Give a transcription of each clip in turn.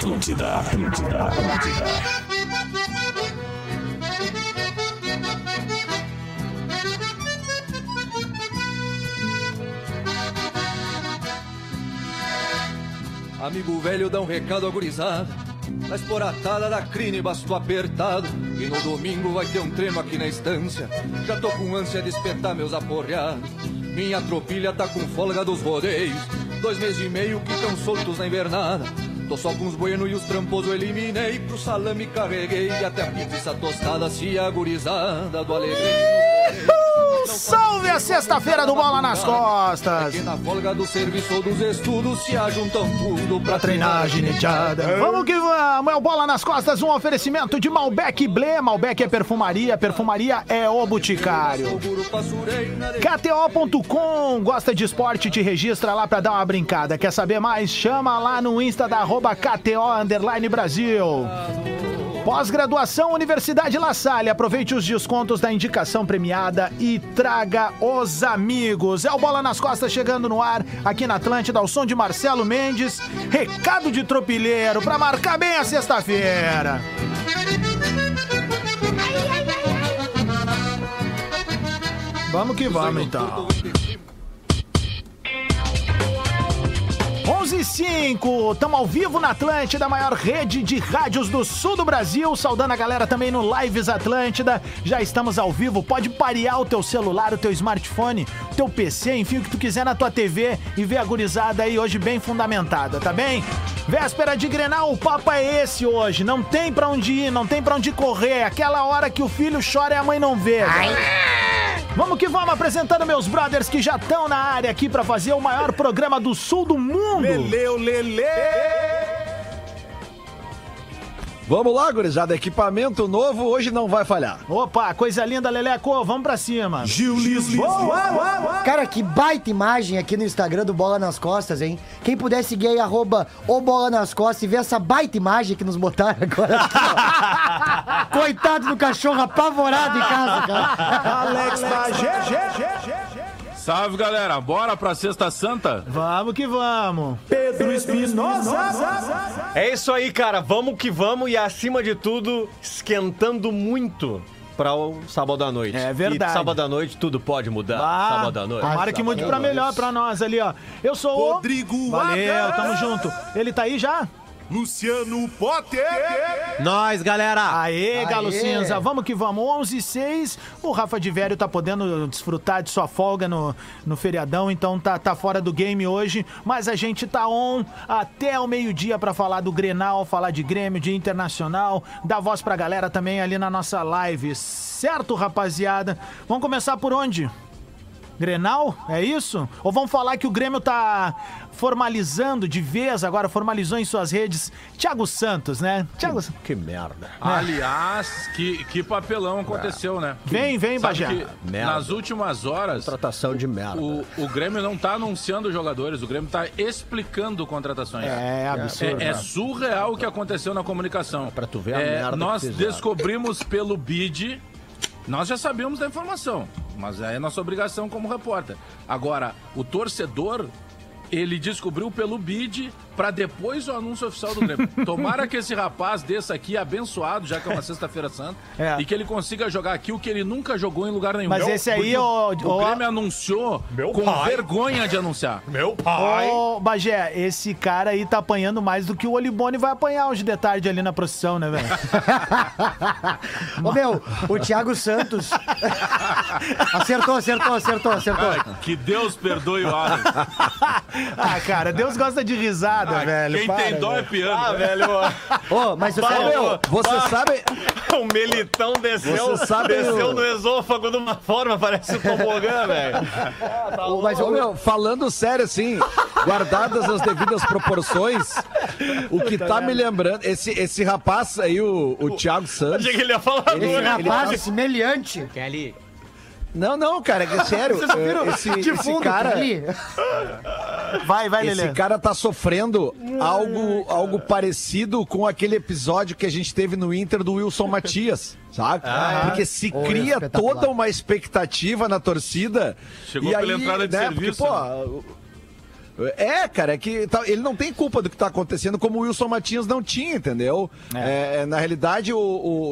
Atlântida, Atlântida, Atlântida. Amigo velho, dá um recado agorizado. Na esporatada da crine, basto apertado. E no domingo vai ter um treino aqui na estância. Já tô com ânsia de espetar meus aporreados. Minha tropilha tá com folga dos rodeios. Dois meses e meio que tão soltos na invernada. Tô só com os bueno e os trampos eu eliminei. Pro salame carreguei até a pizza tostada. Se agorizada do alegria. Salve a sexta-feira do Bola nas Costas. Que na folga do serviço ou dos estudos se ajuntam tudo pra treinar a gineteada. Vamos que vamos, é o Bola nas Costas, um oferecimento de Malbec Blé. Malbec é perfumaria, perfumaria é o Boticário. KTO.com, gosta de esporte, te registra lá pra dar uma brincada. Quer saber mais? Chama lá no Insta da arroba KTO Underline Brasil. Pós-graduação Universidade La Salle. Aproveite os descontos da indicação premiada e traga os amigos. É o Bola nas Costas chegando no ar aqui na Atlântida, ao som de Marcelo Mendes. Recado de tropilheiro para marcar bem a sexta-feira. Vamos que vamos então. 11 e 5, estamos ao vivo na Atlântida, maior rede de rádios do sul do Brasil. Saudando a galera também no Lives Atlântida. Já estamos ao vivo. Pode parear o teu celular, o teu smartphone, o teu PC, enfim, o que tu quiser na tua TV e ver a gurizada aí hoje bem fundamentada, tá bem? Véspera de Grenal, o papo é esse hoje. Não tem pra onde ir, não tem pra onde correr. Aquela hora que o filho chora e a mãe não vê. Vamos que vamos apresentando meus brothers que já estão na área aqui pra fazer o maior programa do sul do mundo. Leleu, lele! Vamos lá, gurizada. Equipamento novo hoje não vai falhar. Opa, coisa linda, Leleco. Vamos pra cima. Gil Lisboa. Cara, que baita imagem aqui no Instagram do Bola nas Costas, hein? Quem puder seguir aí, arroba o Bola nas Costas e ver essa baita imagem que nos botaram agora. aqui. Coitado do cachorro apavorado em casa, cara. Alex Bagé. Salve, galera. Bora pra Sexta Santa? Vamos que vamos. Pedro Espinosa. É isso aí, cara. Vamos que vamos e acima de tudo, esquentando muito para o sábado à noite. É verdade. E sábado à noite tudo pode mudar. Ah, sábado à noite. Tomara que mude pra melhor pra nós ali, ó. Eu sou o... Rodrigo Valeu, tamo junto. Ele tá aí já? Luciano Potter. Nós, galera. Aê, Galo Aê. Cinza, vamos que vamos. 11 e 6. O Rafa de Vério tá podendo desfrutar de sua folga no, no feriadão, então tá, tá fora do game hoje. Mas a gente tá on até o meio-dia pra falar do Grenal, falar de Grêmio, de Internacional, dar voz pra galera também ali na nossa live. Certo, rapaziada? Vamos começar por onde? Grenal? É isso? Ou vamos falar que o Grêmio tá formalizando de vez agora, formalizou em suas redes Thiago Santos, né? Thiago Que merda. Aliás, que, que papelão aconteceu, né? Vem, vem, Sabe Bagé. que Merda. nas últimas horas, Tratação de merda. o, o Grêmio não tá anunciando jogadores, o Grêmio tá explicando contratações. É absurdo. É, é surreal o que aconteceu na comunicação. Pra tu ver a É, merda que Nós fizeram. descobrimos pelo BID, nós já sabíamos da informação, mas é nossa obrigação como repórter. Agora, o torcedor, ele descobriu pelo BID pra depois o anúncio oficial do Grêmio. Tomara que esse rapaz desça aqui abençoado, já que é uma sexta-feira santa, É. e que ele consiga jogar aqui o que ele nunca jogou em lugar nenhum. Mas esse aí, ô- o ô- Grêmio anunciou Meu com pai. vergonha de anunciar. Meu pai. Ô, Bagé, esse cara aí tá apanhando mais do que o Olibone vai apanhar hoje de tarde ali na procissão, né, velho? Ô, meu, o Thiago Santos. acertou, acertou, acertou, acertou. Cara, que Deus perdoe o Alex. ah, cara, Deus gosta de risada, Ah, velho. Quem para, tem dó é velho. piano. Ah, velho. Ô, mas o Ô, sério, meu, você sabe. o melitão desceu, Você sabe desceu o- no esôfago de uma forma, parece um tobogã, velho. mas Ô, meu, falando sério, assim, guardadas as devidas proporções, o que tá me lembrando, esse, esse rapaz aí, o, o Thiago Santos. Achei que ele ia falar Ele- esse ele rapaz tá- semelhante. Não, não, cara, é sério. Vocês viram Esse, de esse fundo cara. ali? Vai, vai, Esse Lelê. cara tá sofrendo algo, algo parecido com aquele episódio que a gente teve no Inter do Wilson Matias, sabe? Porque se Oi, cria toda uma expectativa na torcida. Chegou e pela aí, entrada de né, serviço, Porque, pô, É, cara, é que tá- ele não tem culpa do que tá acontecendo, como o Wilson Martins não tinha, entendeu? É, na realidade, o,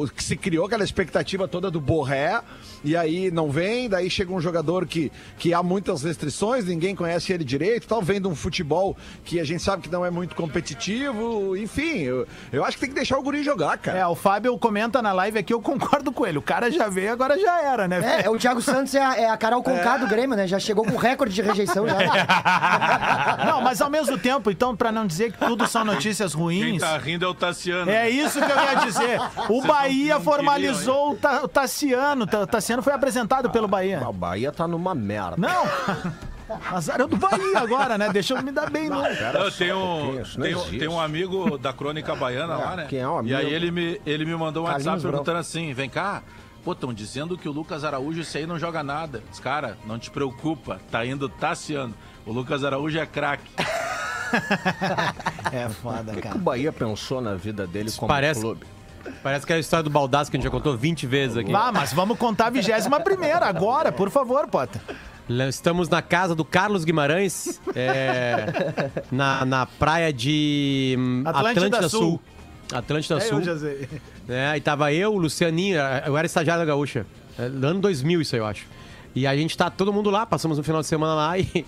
o que se criou aquela expectativa toda do Borré, e aí não vem, daí chega um jogador que, que há muitas restrições, ninguém conhece ele direito, tal, vem de um futebol que a gente sabe que não é muito competitivo, enfim, eu, eu acho que tem que deixar o guri jogar, cara. É, o Fábio comenta na live aqui, eu concordo com ele. O cara já veio, agora já era, né? É, o Thiago Santos é a, é a Carol Conká do Grêmio, né? Já chegou com recorde de rejeição já. Não, mas ao mesmo tempo, então, pra não dizer que tudo são notícias Quem ruins. tá rindo é o Tassiano. É isso que eu ia dizer. O Bahia formalizou o, Ta- o Tassiano. Ta- O Tassiano foi apresentado pelo Bahia. A Bahia tá numa merda. Não! Azar é do Bahia agora, né? Deixa eu me dar bem, não. Eu tenho, isso não tenho, existe. tenho um amigo da Crônica Baiana lá, né? quem é o amigo? E aí ele me, ele me mandou um Carlinhos WhatsApp Brau. perguntando assim: vem cá, pô, estão dizendo que o Lucas Araújo esse aí não joga nada. Diz, cara, não te preocupa, tá indo Tassiano. O Lucas Araújo é craque. É foda, O que, que cara. o Bahia pensou na vida dele como Parece- clube? Parece que é a história do Baldaço que a gente já contou 20 vezes aqui. Vá, mas vamos contar a vigésima primeira agora, por favor, Potter. Lá Estamos na casa do Carlos Guimarães, é, na, na praia de hum, Atlântida Atlântida, Sul. Sul. Atlântida É, Sul. eu já sei. É, e tava eu, o Lucianinho, eu era estagiário da Gaúcha. É, no ano 2000, isso aí, eu acho. E a gente tá todo mundo lá, passamos um final de semana lá e,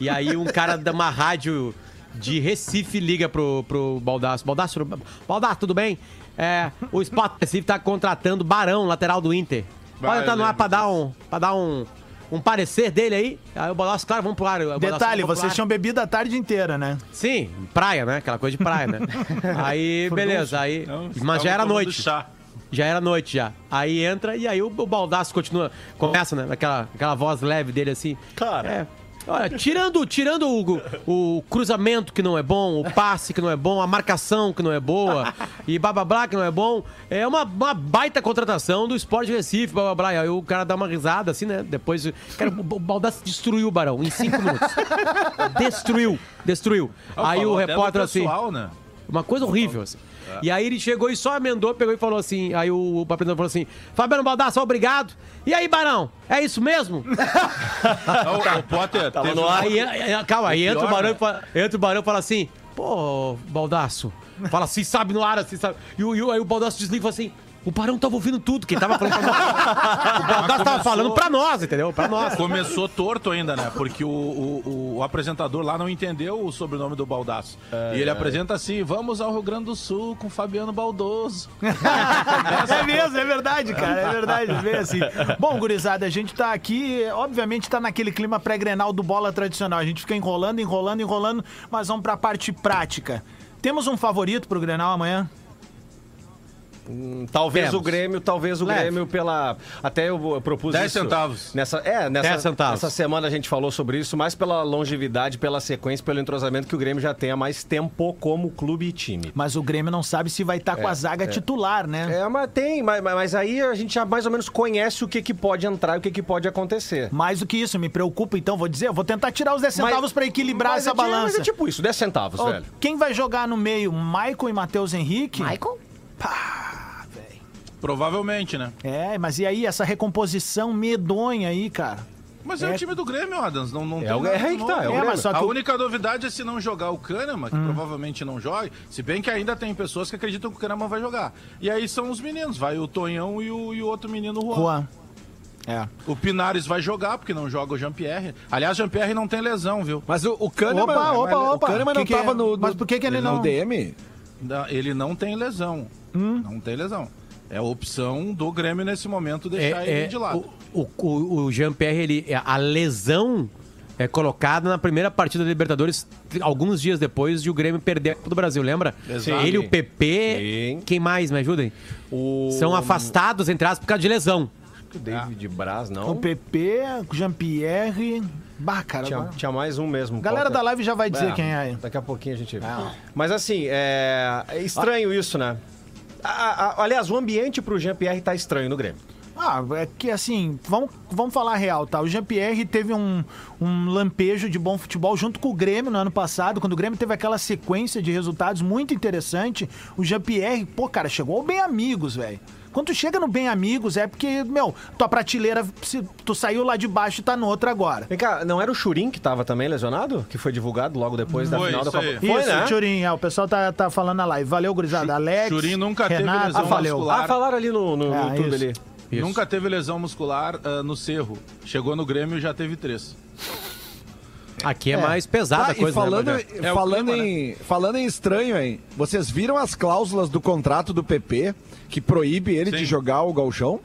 e aí um cara de uma rádio de Recife liga pro, pro Baldaço. Baldaço, Baldaço, tudo bem? É, o Sport Recife tá contratando Barão, lateral do Inter. Pode entrar no ar pra dar um, pra dar um, um parecer dele aí? Aí o Baldaço, claro, vamos pro ar. Detalhe, vamos pro vocês ar. tinham bebido a tarde inteira, né? Sim, praia, né? Aquela coisa de praia, né? Aí, beleza, aí... Não, Mas já era noite. Chá. Já era noite já. Aí entra e aí o, o baldaço continua. Começa, né? Aquela, aquela voz leve dele assim. Cara. É. Olha, tirando, tirando o, o cruzamento que não é bom, o passe que não é bom, a marcação que não é boa, e blá blá blá que não é bom, é uma, uma baita contratação do Esporte Recife, blá blá blá. E aí o cara dá uma risada assim, né? Depois. Cara, o, Baldassi destruiu o Barão em cinco minutos. destruiu, destruiu. Ah, aí o repórter assim. pessoal, né? Uma coisa horrível, assim. E aí ele chegou e só emendou, pegou e falou assim. Aí o, o apresentador falou assim: Fabiano Baldassi, obrigado. E aí, Barão, é isso mesmo? Não, o Potter teve no uma- ar. aí, calma, aí O entra o pior, Barão, né? e fala, entra o Barão e fala assim: Pô, Baldaço. Fala assim, sabe no ar, assim, sabe? E, o- e o- aí o Baldaço desliga e fala assim. O Barão tava ouvindo tudo, quem tava falando pra nós. O Baldaço tava começou- falando pra nós, entendeu? Pra nós. Começou torto ainda, né? Porque o, o, o apresentador lá não entendeu o sobrenome do Baldaço. e ele apresenta assim: vamos ao Rio Grande do Sul com Fabiano Baldoso. É mesmo, é verdade, cara, é verdade, vê assim. Bom, gurizada, a gente tá aqui, obviamente tá naquele clima pré-grenal do bola tradicional. A gente fica enrolando, enrolando, enrolando, mas vamos pra parte prática. Temos um favorito pro Grenal amanhã? Talvez Temos. o Grêmio, talvez o Leve. Grêmio pela. Até eu, eu propus 10 isso. centavos. Nessa, é, nessa, 10 centavos. nessa semana a gente falou sobre isso, mais pela longevidade, pela sequência, pelo entrosamento que o Grêmio já tem há mais tempo como clube e time. Mas o Grêmio não sabe se vai estar com a zaga titular, né? É, mas tem, mas, mas aí a gente já mais ou menos conhece o que, que pode entrar e o que, que pode acontecer. Mais do que isso, me preocupa, então, vou dizer, eu vou tentar tirar os 10 centavos pra equilibrar mas essa é, balança. Mas é tipo isso, 10 centavos, Ó, velho. Quem vai jogar no meio? Michael e Matheus Henrique? Michael? Provavelmente, né? É, mas e aí, essa recomposição medonha aí, cara? Mas é, É. o time do Grêmio, Adams. Não, não É tem o- é aí que tá, é o É, mas só que a o- única novidade é se não jogar o Kahneman, que provavelmente não joga. Se bem que ainda tem pessoas que acreditam que o Kahneman vai jogar. E aí são os meninos, vai o Tonhão e o, e o outro menino, o Juan. Juan. É. O Pinares vai jogar, porque não joga o Jean-Pierre. Aliás, Jean-Pierre não tem lesão, viu? Mas o, o Kahneman, Opa, opa, o opa. Kahneman não Que que é? tava no, no- Mas por que que ele no não- DM? Não, Ele não tem lesão. Hum? Não tem lesão. É a opção do Grêmio nesse momento deixar ele de lado. O, o, o Jean-Pierre, ele, a lesão é colocada na primeira partida da Libertadores, alguns dias depois de o Grêmio perder a Copa do Brasil, lembra? Exato. Ele, o PP, Sim. quem mais, me ajudem? O... São afastados, entre aspas, por causa de lesão. O David Braz, O não. PP, o Jean-Pierre. Bah, cara. Tinha, agora- tinha mais um mesmo. Galera Qual que da é? live já vai dizer É, quem é. Daqui a pouquinho a gente vê. Mas assim, é, é estranho isso, né? A- a- aliás, o ambiente pro Jean-Pierre tá estranho no Grêmio. Ah, é que assim, vamos, vamos falar real, tá? O Jean-Pierre teve um, um lampejo de bom futebol junto com o Grêmio no ano passado, quando o Grêmio teve aquela sequência de resultados muito interessante. O Jean-Pierre, pô, cara, chegou bem amigos, velho. Quando tu chega no Bem Amigos, é porque, meu, tua prateleira, se tu saiu lá de baixo e tá noutra agora. Vem cá, não era o Churin que tava também lesionado? Que foi divulgado logo depois da Foi, final da Copa? Foi, Isso, né? Turim, é, o pessoal tá, tá falando na live. Valeu, gurizada. Alex, Churin nunca teve Renato, lesão ah, valeu. muscular. Ah, falaram ali no, no É, YouTube isso. ali. Isso. Nunca teve lesão muscular ah, no Cerro. Chegou no Grêmio e já teve três. Aqui é, mais pesada Tá, a coisa, e falando, né? É o falando, clima, em, falando em estranho, hein? Vocês viram as cláusulas do contrato do PP que proíbe ele Sim. de jogar o galchão?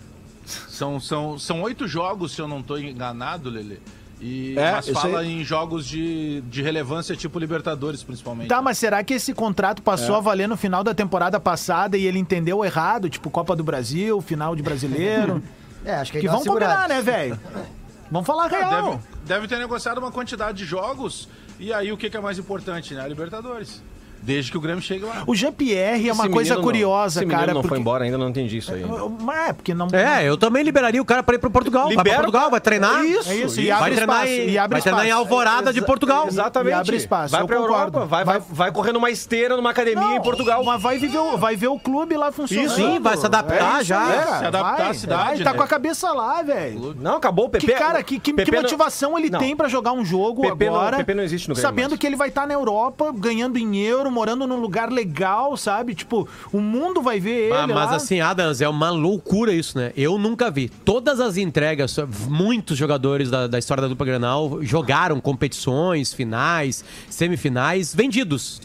São, são, são oito jogos, se eu não estou enganado, Lele. E, É, mas fala sei. em jogos de, de relevância tipo Libertadores, principalmente. Tá, mas será que esse contrato passou a valer no final da temporada passada e ele entendeu errado? Tipo, Copa do Brasil, final de brasileiro. É, acho que, aí que vão combinar, né, velho? Vamos falar Ah, real. deve, deve ter negociado uma quantidade de jogos. E aí o que, que é mais importante, né? A Libertadores. Desde que o Grêmio chegue lá. O Jean-Pierre é uma coisa não- curiosa, esse cara. não porque... foi embora ainda, não entendi isso aí. Mas é, porque não. É, eu também liberaria o cara pra ir pro Portugal. vai Libera pra Portugal, vai treinar. Isso, É isso, e isso. abre vai treinar, espaço, em, e abre vai treinar em. Alvorada de Portugal. Exatamente. E abre espaço, Vai eu pra concordo. Europa, vai, vai, vai correr numa esteira, numa academia Não, em Portugal. Mas vai, viver, vai ver o clube lá funcionando. Isso, sim, vai se adaptar isso já. aí, É, se adaptar Vai, à cidade, vai, Tá né? com a cabeça lá, velho. Não, acabou o PP. Que cara, que, que, que motivação ele tem pra jogar um jogo agora? PP não existe no Grêmio Sabendo que ele vai estar na Europa, ganhando em euro, morando num lugar legal, sabe? Tipo, o mundo vai ver ele mas lá. assim, Adams, é uma loucura isso, né? Eu nunca vi. Todas as entregas, muitos jogadores da, da história da dupla Granal jogaram competições, finais, semifinais, vendidos.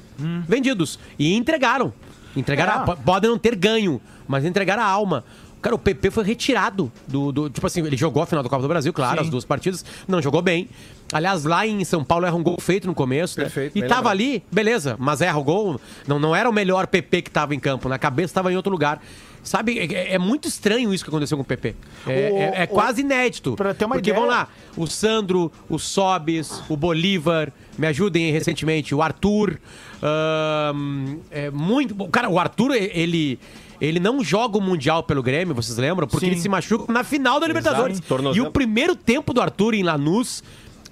Vendidos. E entregaram. Entregaram. É. a- Podem não ter ganho, mas entregaram a alma. Cara, o PP foi retirado do, do- Tipo assim, ele jogou a final da Copa do Brasil, claro, Sim. as duas partidas. Não jogou bem. Aliás, lá em São Paulo erra um gol feito no começo. né? Perfeito, E bem tava ali, beleza, mas erra o gol. Não, não era o melhor PP que tava em campo. Na cabeça tava em outro lugar. Sabe, é, é muito estranho isso que aconteceu com o PP. É, O- é- é o- quase inédito. Pra ter uma Porque ideia- vamos lá, o Sandro, o Sobis, o Bolívar, me ajudem recentemente, o Arthur. ahn, é muito. Cara, o Arthur, ele. Ele não joga o Mundial pelo Grêmio, vocês lembram? Porque Sim. ele se machuca na final da Libertadores. tornozelo. E o primeiro tempo do Arthur em Lanús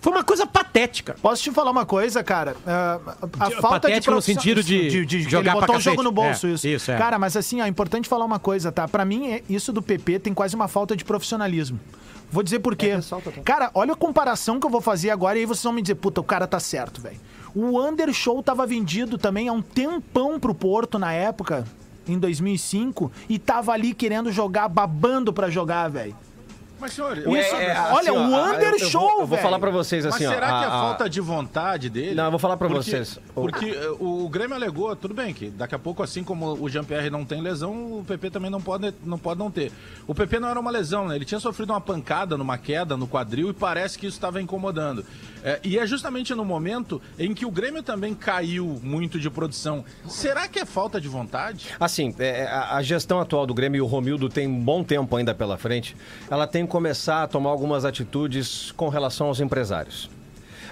foi uma coisa patética. Posso te falar uma coisa, cara? Ah, a De- falta de patético no sentido de que jogar ele pra botou o jogo no bolso, É, isso. isso, é. Cara, mas assim, ó, é importante falar uma coisa, tá? Pra mim, é- isso do PP tem quase uma falta de profissionalismo. Vou dizer por quê. Cara, olha a comparação que eu vou fazer agora e aí vocês vão me dizer, puta, o cara tá certo, velho. O Undershow tava vendido também há um tempão pro Porto na época, em 2005, e tava ali querendo jogar, babando pra jogar, velho. Mas, senhor, Isso, É, é, olha, assim, o ó, Under eu- eu vou- Show, Eu vou velho. falar pra vocês Mas assim, ó. será que é a- a- falta de vontade dele? Não, eu vou falar pra Porque- vocês. Porque eh, o, o Grêmio alegou, tudo bem, que daqui a pouco, assim como o Jean-Pierre não tem lesão, o PP também não pode, não pode não ter. O PP não era uma lesão, né? Ele tinha sofrido uma pancada numa queda no quadril e parece que isso estava incomodando. Eh, e é justamente no momento em que o Grêmio também caiu muito de produção. Será que é falta de vontade? Assim, é, a, a gestão atual do Grêmio e o Romildo tem um bom tempo ainda pela frente. Ela tem começar a tomar algumas atitudes com relação aos empresários.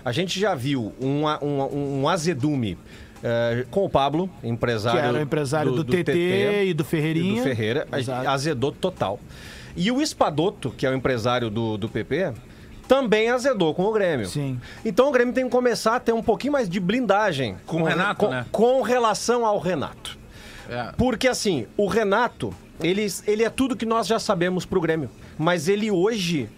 A gente já viu um, um, um azedume eh, com o Pablo, empresário. Que era o empresário do, TT, e do Ferreirinha. e do Ferreira, Exato. azedou total. E o Espadoto, que é o empresário do, do PP, também azedou com o Grêmio. Sim. Então o Grêmio tem que começar a ter um pouquinho mais de blindagem Com o Renato, com, né? com relação ao Renato. É. Porque assim, o Renato, ele, ele é tudo que nós já sabemos pro Grêmio. Mas ele hoje,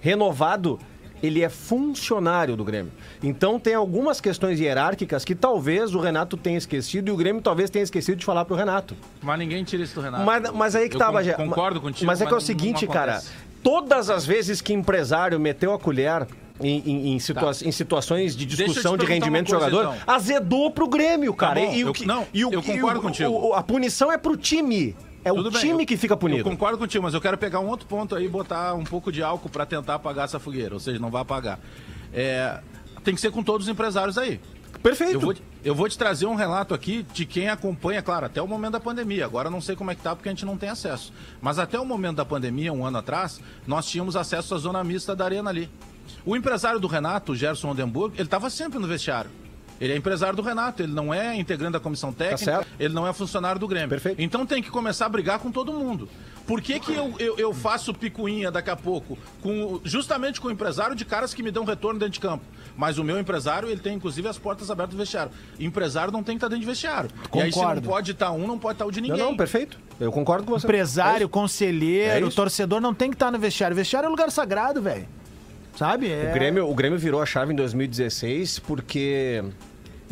renovado, ele é funcionário do Grêmio. Então tem algumas questões hierárquicas que talvez o Renato tenha esquecido e o Grêmio talvez tenha esquecido de falar pro Renato. Mas ninguém tira isso do Renato. Mas, mas aí que Eu tá, Bagé. Concordo contigo. Mas é que é o seguinte, cara. Todas as vezes que empresário meteu a colher em, em- em situa- em situações de Tá. Discussão de rendimento coisa, jogador, então. azedou pro Grêmio, cara. bom, e, e o eu- que- não, e o- eu e concordo o- contigo. o- a punição é pro time. É Tudo o bem, time eu- que fica Eu punido. concordo contigo, mas eu quero pegar um outro ponto aí e botar um pouco de álcool pra tentar apagar essa fogueira. Ou seja, não vai apagar. É, tem que ser com todos os empresários aí. Perfeito. Eu vou, eu vou te trazer um relato aqui de quem acompanha, claro, até o momento da pandemia. Agora não sei como é que tá, porque a gente não tem acesso. Mas até o momento da pandemia, um ano atrás, nós tínhamos acesso à zona mista da arena ali. O empresário do Renato, Gerson Oldenburg, ele estava sempre no vestiário. Ele é empresário do Renato, ele não é integrante da comissão técnica, certo. ele não é funcionário do Grêmio. Perfeito. Então tem que começar a brigar com todo mundo. Por que, que eu, eu, eu faço picuinha daqui a pouco com justamente com o empresário de caras que me dão retorno dentro de campo? Mas o meu empresário, ele tem inclusive as portas abertas do vestiário. Empresário não tem que estar dentro de vestiário. E aí se não Concordo. pode estar um, não pode estar o de Não, ninguém. não, perfeito. Eu concordo com você. Empresário, É conselheiro, isso. torcedor não tem que estar no vestiário. Vestiário é lugar sagrado, velho. Sabe? É... O Grêmio, o Grêmio virou a chave em 2016 porque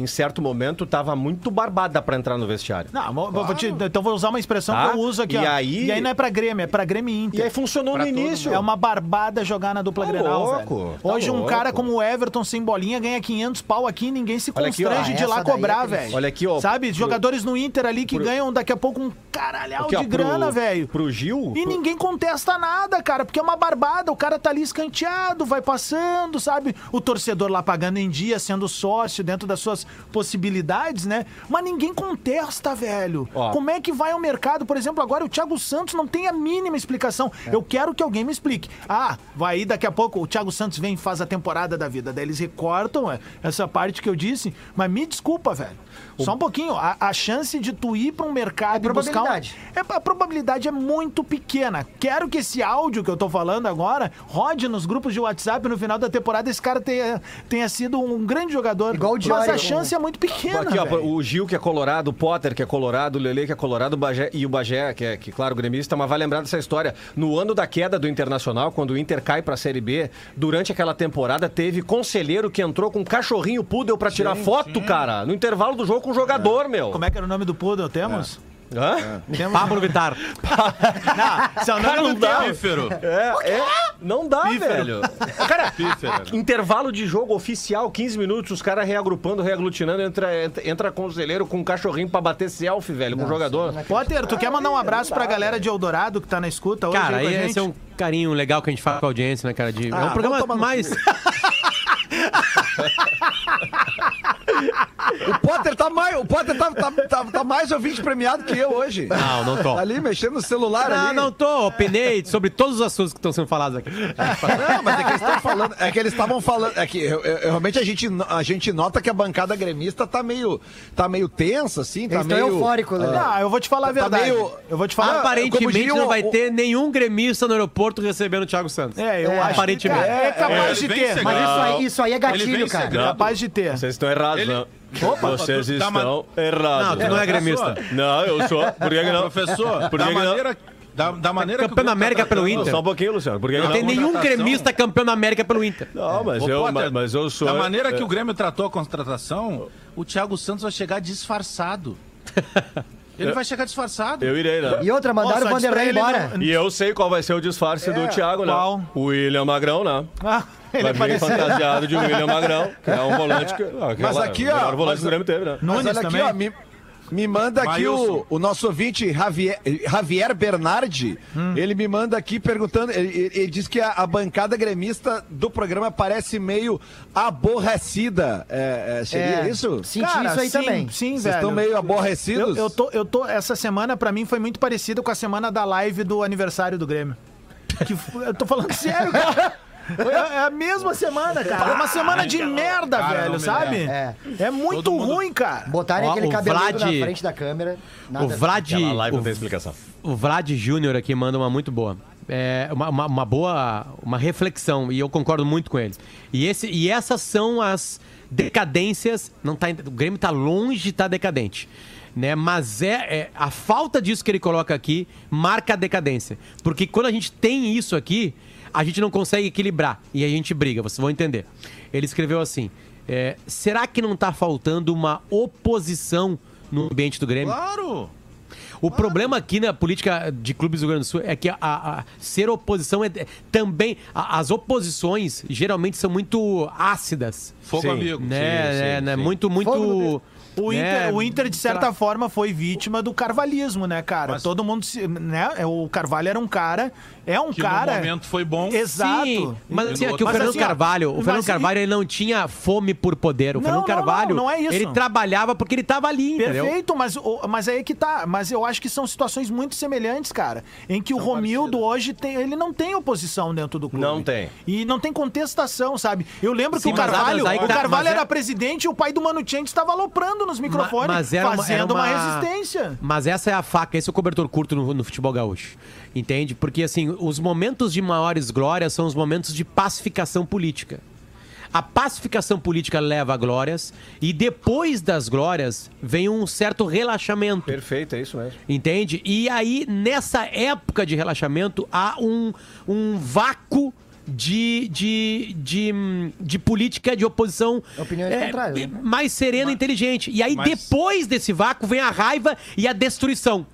em certo momento tava muito barbada pra entrar no vestiário. Não, vou- vou te- então vou usar uma expressão Tá. que eu uso aqui, E ó. aí- E aí não é pra Grêmio, é pra Grêmio e Inter. E aí funcionou no início. É uma barbada jogar na dupla Tá Grenal, louco, velho. tá Hoje um louco. cara como o Everton sem bolinha ganha 500 pau aqui e ninguém se Olha aqui, ó. constrange Ah, de ir lá essa daí cobrar, é velho. Olha aqui, ó, Sabe? pro- Jogadores no Inter ali que pro- ganham daqui a pouco um caralhau Aqui, ó, de grana, pro- velho. Pro Gil. E pro- ninguém contesta nada, cara, porque é uma barbada. O cara tá ali escanteado, vai passando, sabe? O torcedor lá pagando em dia, sendo sócio dentro das suas possibilidades, né? Mas ninguém contesta, velho. Ó. Como é que vai ao mercado? Por exemplo, agora o Thiago Santos não tem a mínima explicação. É. Eu quero que alguém me explique. Ah, vai aí daqui a pouco o Thiago Santos vem e faz a temporada da vida. Daí eles recortam é, essa parte que eu disse. Mas me desculpa, velho. Só um pouquinho. A, a chance de tu ir pra um mercado É e buscar um- é, a probabilidade é muito pequena. Quero que esse áudio que eu tô falando agora rode nos grupos de WhatsApp no final da temporada esse cara tenha, tenha sido um grande jogador. Igual o Mas Diori, a chance é muito pequena. Aqui, ó, o Gil, que é colorado, o Potter, que é colorado, o Lele, que é colorado, o Bagé, e o Bagé, que é, que, claro, gremista, mas vai lembrar dessa história. No ano da queda do Internacional, quando o Inter cai pra Série B, durante aquela temporada, teve conselheiro que entrou com um cachorrinho poodle pra tirar foto, cara, no intervalo do jogo com o jogador, meu. Como é que era o nome do poodle? Temos? Hã? Temos. Pablo Vittar. Não, esse é o nome Cara, não dá. Pífero. É, é, não dá, velho. Cara, Pífero. intervalo de jogo oficial, 15 minutos, os caras reagrupando, reaglutinando, entra, entra, entra conselheiro com um cachorrinho pra bater selfie, velho, com o jogador. Potter, tu quer mandar um abraço pra galera de Eldorado que tá na escuta hoje Cara, aí esse é um carinho legal que a gente faz com a audiência, né, cara? De, é um Ah, programa mais. O Potter tá mais, o Potter tá, tá, tá, tá mais ouvinte premiado que eu hoje. Não, não tô. Tá ali mexendo no celular Não, ali. não tô. Opinei sobre todos os assuntos que estão sendo falados aqui. Não, mas é que eles estão falando. É que eles estavam falando. É que eu- eu- realmente a gente, a gente nota que a bancada gremista tá meio, tá meio tensa, assim, tá Eles meio. eufóricos, né? Não, eu vou te falar a Tá verdade. meio- Eu vou te falar. Ah, Aparentemente diria não vai o- ter nenhum gremista no aeroporto recebendo o Thiago Santos. É, eu É. acho que, Aparentemente. cara, é capaz É, de ter. Mas isso aí isso aí é gatilho, cara. é capaz de ter. Vocês estão errados, Ele- não. Opa, Vocês tu- ma- estão errados. Não, tu não é gremista. Não, eu sou. Por que que não? Professor, Por da que que não? maneira, da, da maneira que Campeão da o Grêmio América tá pelo Inter. Só um pouquinho, Luciano. Por que que Não não? tem nenhum gremista campeão da América pelo Inter. Não, mas eu, Potter, mas, mas eu sou. Da maneira que o Grêmio tratou a contratação, o Thiago Santos vai chegar disfarçado. Ele vai chegar disfarçado. Eu irei, né? E outra, mandaram Nossa, o Vanderlei embora. não- E eu sei qual vai ser o disfarce do Thiago, né? qual? O William Magrão, né? Ah, ele Vai vir apareceu. fantasiado de William Magrão, que é um volante que. ah, Mas aquela- aqui, o melhor ó, volante mas- que o Grêmio teve, né? Mas Nunes olha também. aqui, ó, me, me manda aqui o, Maílson. o nosso ouvinte Javier, Javier Bernardi. Hum. Ele me manda aqui perguntando. Ele, ele- ele diz que a, a bancada gremista do programa parece meio aborrecida. É, é, seria É, isso? Senti Cara, isso aí sim, também. Sim, Vocês velho. estão meio Eu, aborrecidos? eu tô, eu tô. Essa semana, pra mim, foi muito parecida com a semana da live do aniversário do Grêmio. Que eu tô falando sério, cara. Foi a- É a mesma semana, cara. É uma semana de merda, Cara, não velho, me sabe? É. É muito Todo mundo- ruim, cara. Botarem Ó, aquele o cabelo Vlad- na frente da câmera. nada O Vlad. Aquela live não o- tem explicação. O Vlad Júnior aqui manda uma muito boa. É uma, uma, uma boa uma reflexão, e eu concordo muito com ele. E, esse, e essas são as decadências. Não tá, o Grêmio tá longe de estar decadente. Né? Mas é, é a falta disso que ele coloca aqui marca a decadência. Porque quando a gente tem isso aqui, a gente não consegue equilibrar. E a gente briga, vocês vão entender. Ele escreveu assim: é, será que não tá faltando uma oposição no ambiente do Grêmio? Claro! O problema aqui na política de clubes do Rio Grande do Sul é que a, a- ser oposição é também. a- as oposições geralmente são muito ácidas. Fogo Sim. amigo. Né, sim, né, né, sim. Muito, Fogo no muito. O Inter, né? o Inter, de certa forma, foi vítima do carvalhismo, né, cara? Mas- Todo mundo. se- Né? O Carvalho era um cara. É um Que cara. no momento foi bom. Exato. Sim, mas assim, é que o Mas Fernando assim, Carvalho, o mas Fernando Carvalho ele não tinha fome por poder. O Não, Fernando não, não, Carvalho, não é isso. ele trabalhava porque ele tava ali, entendeu? Perfeito, mas, o- mas aí que tá. Mas eu acho que são situações muito semelhantes, cara. Em que o Romildo hoje tem. Ele não tem oposição dentro do clube. Não tem. E não tem contestação, sabe? Eu lembro Sim, que o mas- Carvalho, mas aí o tá- Carvalho mas é- era presidente e o pai do Mano Chente estava aloprando nos microfones, mas era uma- fazendo era uma... uma- resistência. Mas essa é a faca, esse é o cobertor curto no, no futebol gaúcho. Entende? Porque assim, os momentos de maiores glórias são os momentos de pacificação política. A pacificação política leva a glórias e depois das glórias vem um certo relaxamento. Perfeito, é isso mesmo. Entende? E aí, nessa época de relaxamento, há um, um vácuo de, de, de, de política de oposição contrárias, né? mais serena e inteligente. E aí, mas- depois desse vácuo, vem a raiva e a destruição.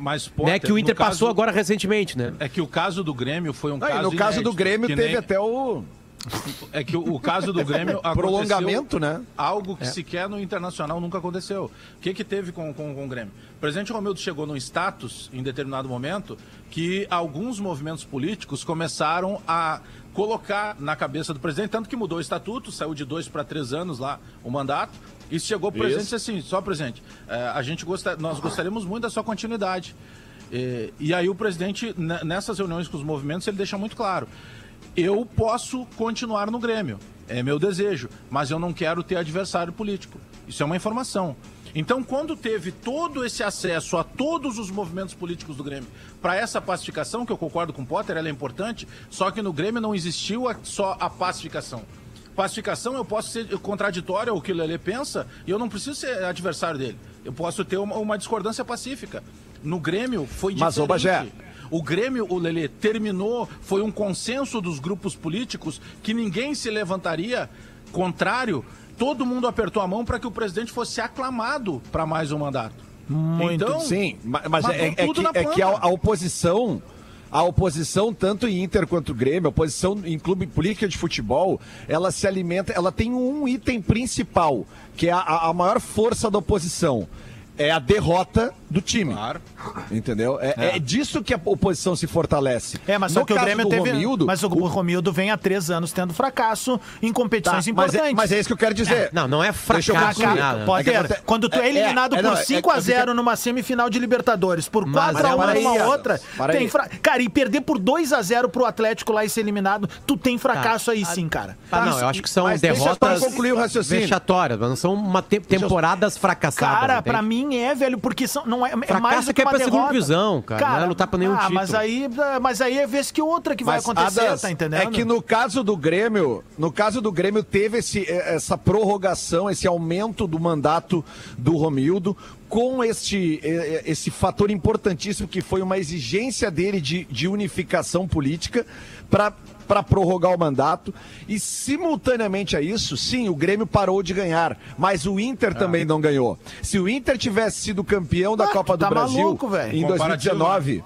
Mas, Potter, né, que o Inter caso- passou agora recentemente, né? É que o caso do Grêmio foi um Não, caso no caso do Grêmio teve nem- até o É que o, o caso do Grêmio prolongamento, né? Algo que sequer no Internacional nunca aconteceu. O que que teve com, com, com o Grêmio? O presidente Romildo chegou num status, em determinado momento, que alguns movimentos políticos começaram a colocar na cabeça do presidente, tanto que mudou o estatuto, saiu de dois para três anos lá o mandato, e chegou pro presidente e disse assim, só presidente, eh, a gente gosta, nós gostaríamos muito da sua continuidade. Eh, e aí o presidente, ne- nessas reuniões com os movimentos, ele deixa muito claro, eu posso continuar no Grêmio, é meu desejo, mas eu não quero ter adversário político. Isso é uma informação. Então, quando teve todo esse acesso a todos os movimentos políticos do Grêmio para essa pacificação, que eu concordo com o Potter, ela é importante, só que no Grêmio não existiu a- só a pacificação. Pacificação, eu posso ser contraditório ao que o Lelê pensa e eu não preciso ser adversário dele. Eu posso ter uma, uma discordância pacífica. No Grêmio foi Mas, ô, Bagé, o Grêmio, o Lelê, terminou, foi um consenso dos grupos políticos que ninguém se levantaria contrário. Todo mundo apertou a mão para que o presidente fosse aclamado para mais um mandato. Muito. Então, Sim, ma- mas, Mas é, é que, é que a, a oposição, a oposição tanto em Inter quanto Grêmio, a oposição em clube política de futebol, ela se alimenta, ela tem um item principal, que é a- a maior força da oposição. É a derrota do time. Claro. Entendeu? É, é disso que a oposição se fortalece. É, mas só No que o Grêmio teve. Romildo, mas o, o- Romildo vem há três anos tendo fracasso em Tá, competições mas, é, importantes. mas é isso que eu quero dizer. Não, não é Deixa eu fracasso concluir. nada. Potter, É aconte- quando tu é é, eliminado é, é, por não, é- 5 a é- 0 numa semifinal de Libertadores, por Mas 4 a é 1 para numa aí, outra, para tem fra... cara, e perder por 2 a 0 pro Atlético lá e ser eliminado, tu tem fracasso aí sim, cara. Ah, não, eu acho que são Mas deixa eu só derrotas concluir o raciocínio. vexatórias, mas não são uma te- temporadas fracassadas. Cara, pra mim é, velho, porque são, não é, é mais do é que que é uma pra segunda derrota. divisão, cara, não é lutar pra nenhum ah, título. Mas aí, mas aí é vez que outra que vai Mas, acontecer, Adas, tá entendendo? É que no caso do Grêmio, no caso do Grêmio teve esse, eh, essa prorrogação, esse aumento do mandato do Romildo com este esse fator importantíssimo que foi uma exigência dele de, de unificação política para prorrogar o mandato. E simultaneamente a isso, sim, o Grêmio parou de ganhar, mas o Inter também não ganhou. Se o Inter tivesse sido campeão da Ah, Copa do tá Brasil maluco, em Comparativo, 2019,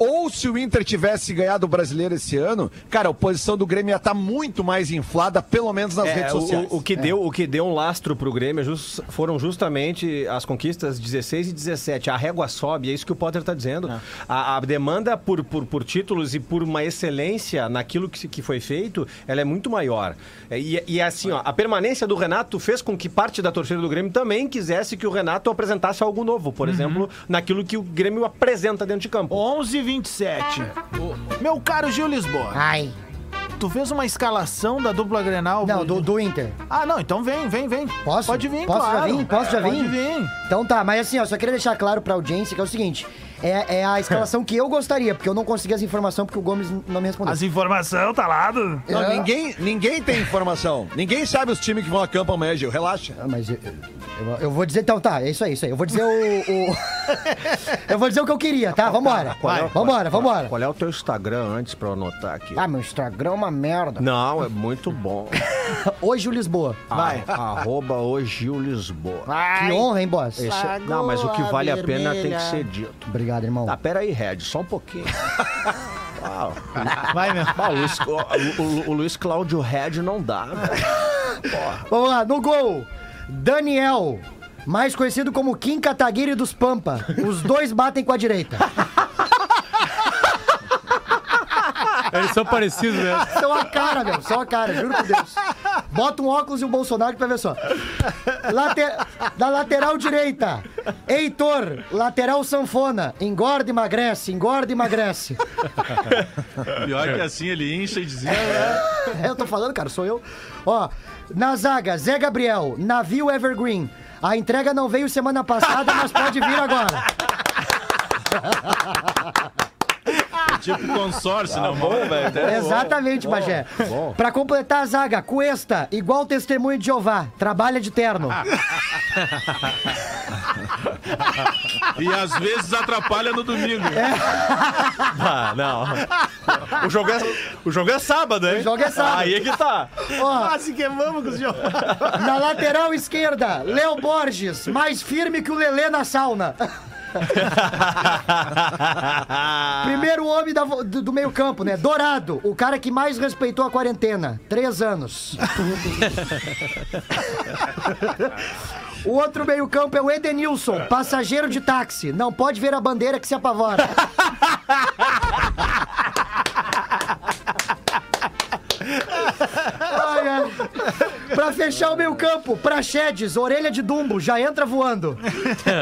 ou se o Inter tivesse ganhado o brasileiro esse ano, cara, a oposição do Grêmio ia estar muito mais inflada, pelo menos nas É, redes o- sociais. O, o que deu, o que deu um lastro pro Grêmio jus- foram justamente as conquistas 16 e 17. A régua sobe, é isso que o Potter tá dizendo. A, a demanda por, por, por títulos e por uma excelência naquilo que, que foi feito, ela é muito maior. É, E, e assim, ó, a permanência do Renato fez com que parte da torcida do Grêmio também quisesse que o Renato apresentasse algo novo. Por exemplo, naquilo que o Grêmio apresenta dentro de campo. 11 e 27. Meu caro Gil Lisboa, Ai. tu fez uma escalação da dupla Grenal? Não, do, do Inter. Ah, não, então vem, vem, vem. Posso? Pode vir, Posso já claro. vir? Posso já Pode vir? vir. Então tá, mas assim, ó, só queria deixar claro pra audiência que é o seguinte: é, é a escalação que eu gostaria, porque eu não consegui as informações porque o Gomes não me respondeu. As informações tá lá do... Não, É. ninguém, ninguém tem informação. Ninguém sabe os times que vão a campo amanhã, Gil. Relaxa. Ah, mas eu, eu- eu vou dizer, então, tá, é isso aí, isso aí. Eu vou dizer o. o- eu vou dizer o que eu queria, tá? Vambora. Qual é- Vambora, vambora. Qual é o teu Instagram antes pra eu anotar aqui? Ah, meu Instagram é uma merda. Não, é muito bom. Hoje o Lisboa. Vai. Arroba hoje o Lisboa. Que honra, hein, boss? Esse- é- não, mas o que vale a pena tem que ser dito. Obrigado, irmão. Tá, pera aí, Red, só um pouquinho. Uau. Vai, meu. Ah, o, Luiz, o- o- o Luiz Cláudio Red não dá, velho. Vamos lá, no gol. Daniel. mais conhecido como Kim Kataguiri dos Pampa. Os dois batem com a direita. Eles são parecidos mesmo. São a cara, meu. São a cara, juro por Deus. Bota um óculos e um Bolsonaro pra ver só. Late... Da lateral direita, Heitor, lateral sanfona. Engorda e emagrece, engorda e emagrece. Pior que assim ele incha e dizia. É, eu tô falando, cara, sou eu. Ó, na zaga, Zé Gabriel, navio Evergreen. A entrega não veio semana passada, mas pode vir agora. Tipo consórcio, não, bom, velho. Exatamente, Bagé. Pra completar a zaga, Cuesta, igual testemunho de Jeová, trabalha de terno. E às vezes atrapalha no domingo. Ah, não. O jogo, é, o jogo é sábado, hein? O jogo é sábado. Aí é que tá. Ó, Quase queimamos com o senhor. na lateral esquerda, Léo Borges, mais firme que o Lelê na sauna. Primeiro homem da do, do meio campo, né? Dourado, o cara que mais respeitou a quarentena. Três anos. O outro meio campo é o Edenilson, passageiro de táxi. Não pode ver a bandeira que se apavora. Ai, ai. Pra fechar o meio campo, Praxedes, orelha de Dumbo, já entra voando.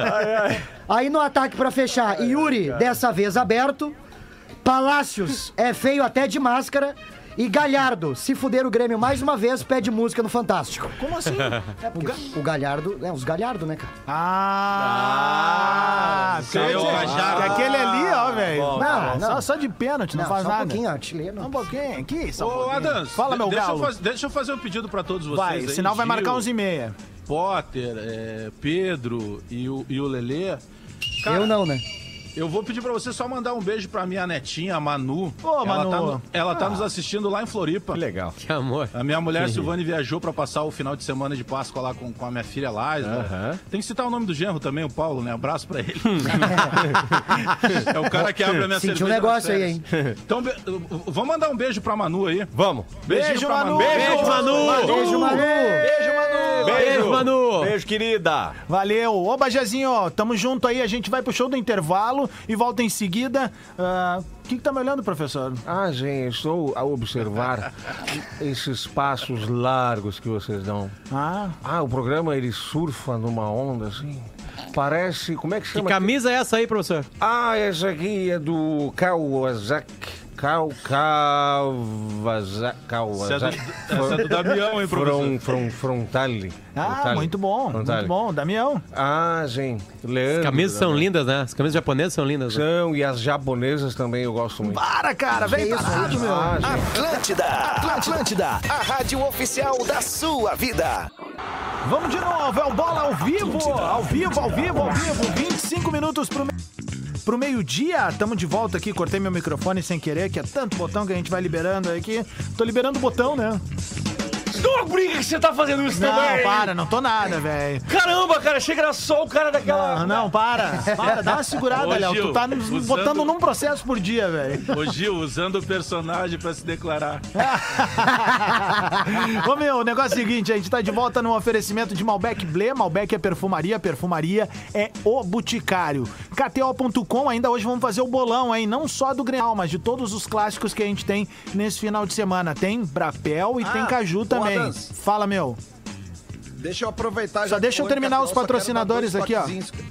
Aí no ataque pra fechar, Yuri, dessa vez aberto. Palácios, é feio até de máscara. E Galhardo, se fuder o Grêmio mais uma vez, pede música no Fantástico. Como assim? É porque o Galhardo, é, os Galhardo, né, cara? Ah, Seu pede- Gajardo. que aquele ali, ó, velho. Não, Ah, não. Só, só de pênalti, não, faz só nada. um pouquinho, ó, chileno. Um pouquinho, aqui, só um Ô, pouquinho. Adams, Fala, meu deixa, galo. Eu faz- deixa eu fazer um pedido pra todos vocês. Vai, aí, senão vai marcar uns e meia. Potter, é, Pedro e o, e o Lelê. Cara, Eu não, né? Eu vou pedir pra você só mandar um beijo pra minha netinha, a Manu. Ô, ela Manu. Tá, no- ela tá nos assistindo lá em Floripa. Legal. Que amor. A minha mulher Silvane viajou pra passar o final de semana de Páscoa lá com, com a minha filha Laisla. Aham. Tem que citar o nome do genro também, o Paulo, né? Abraço pra ele. é o cara que abre a minha Sentiu cerveja. um negócio aí, férias. Então, be- vamos mandar um beijo pra Manu aí. Vamos. Beijinho Beijo, pra Manu. Beijo, Manu. Beijo, Manu. Beijo, Manu. Beijo, Manu. Beijo, querida. Valeu. Ô, Bajazinho, ó, tamo junto aí. A gente vai pro show do intervalo e volta em seguida. Ah, O que, que tá me olhando, professor? Ah, gente, estou a observar esses passos largos que vocês dão. Ah, Ah, o programa ele surfa numa onda assim. Parece. Como é que Que chama? camisa é essa aí, professor? Ah, essa aqui é do Kawasaki. Kau, Kawasaki. Kawasaki. Essa é do Damião, hein, professor? From, from, frontale. ah Frontale. muito bom. Frontale. Muito bom. Damião. Ah, gente. Leandro. As camisas são lindas, né? As camisas japonesas são lindas. né? São, e as japonesas também eu gosto muito. Para, cara. Vem pra rádio, meu. Ah. Atlântida, Atlântida, a rádio oficial da sua vida. Vamos de novo. É o Bola ao vivo. Ao vivo, ao vivo, ao vivo. 25 minutos pro... Pro meio-dia, tamo de volta aqui. Cortei meu microfone sem querer, que é tanto botão que a gente vai liberando aqui. Tô liberando o botão, né? Não briga que você tá fazendo isso Não, também. para, não tô nada, velho. Caramba, cara, chega era só o cara daquela. Não, não, para. Para, dá uma segurada, Léo. Tu tá nos usando- botando num processo por dia, velho. Ô Gil, usando o personagem pra se declarar. Ô meu, o negócio é o seguinte, a gente tá de volta no oferecimento de Malbec Blé, Malbec é perfumaria, perfumaria é o Boticário. KTO.com, ainda hoje vamos fazer o bolão, hein? Não só do Grenal, mas de todos os clássicos que a gente tem nesse final de semana. Tem Brapel e tem Caju também. Adams. Fala, meu. Deixa eu aproveitar. Só deixa eu terminar os patrocinadores aqui, ó.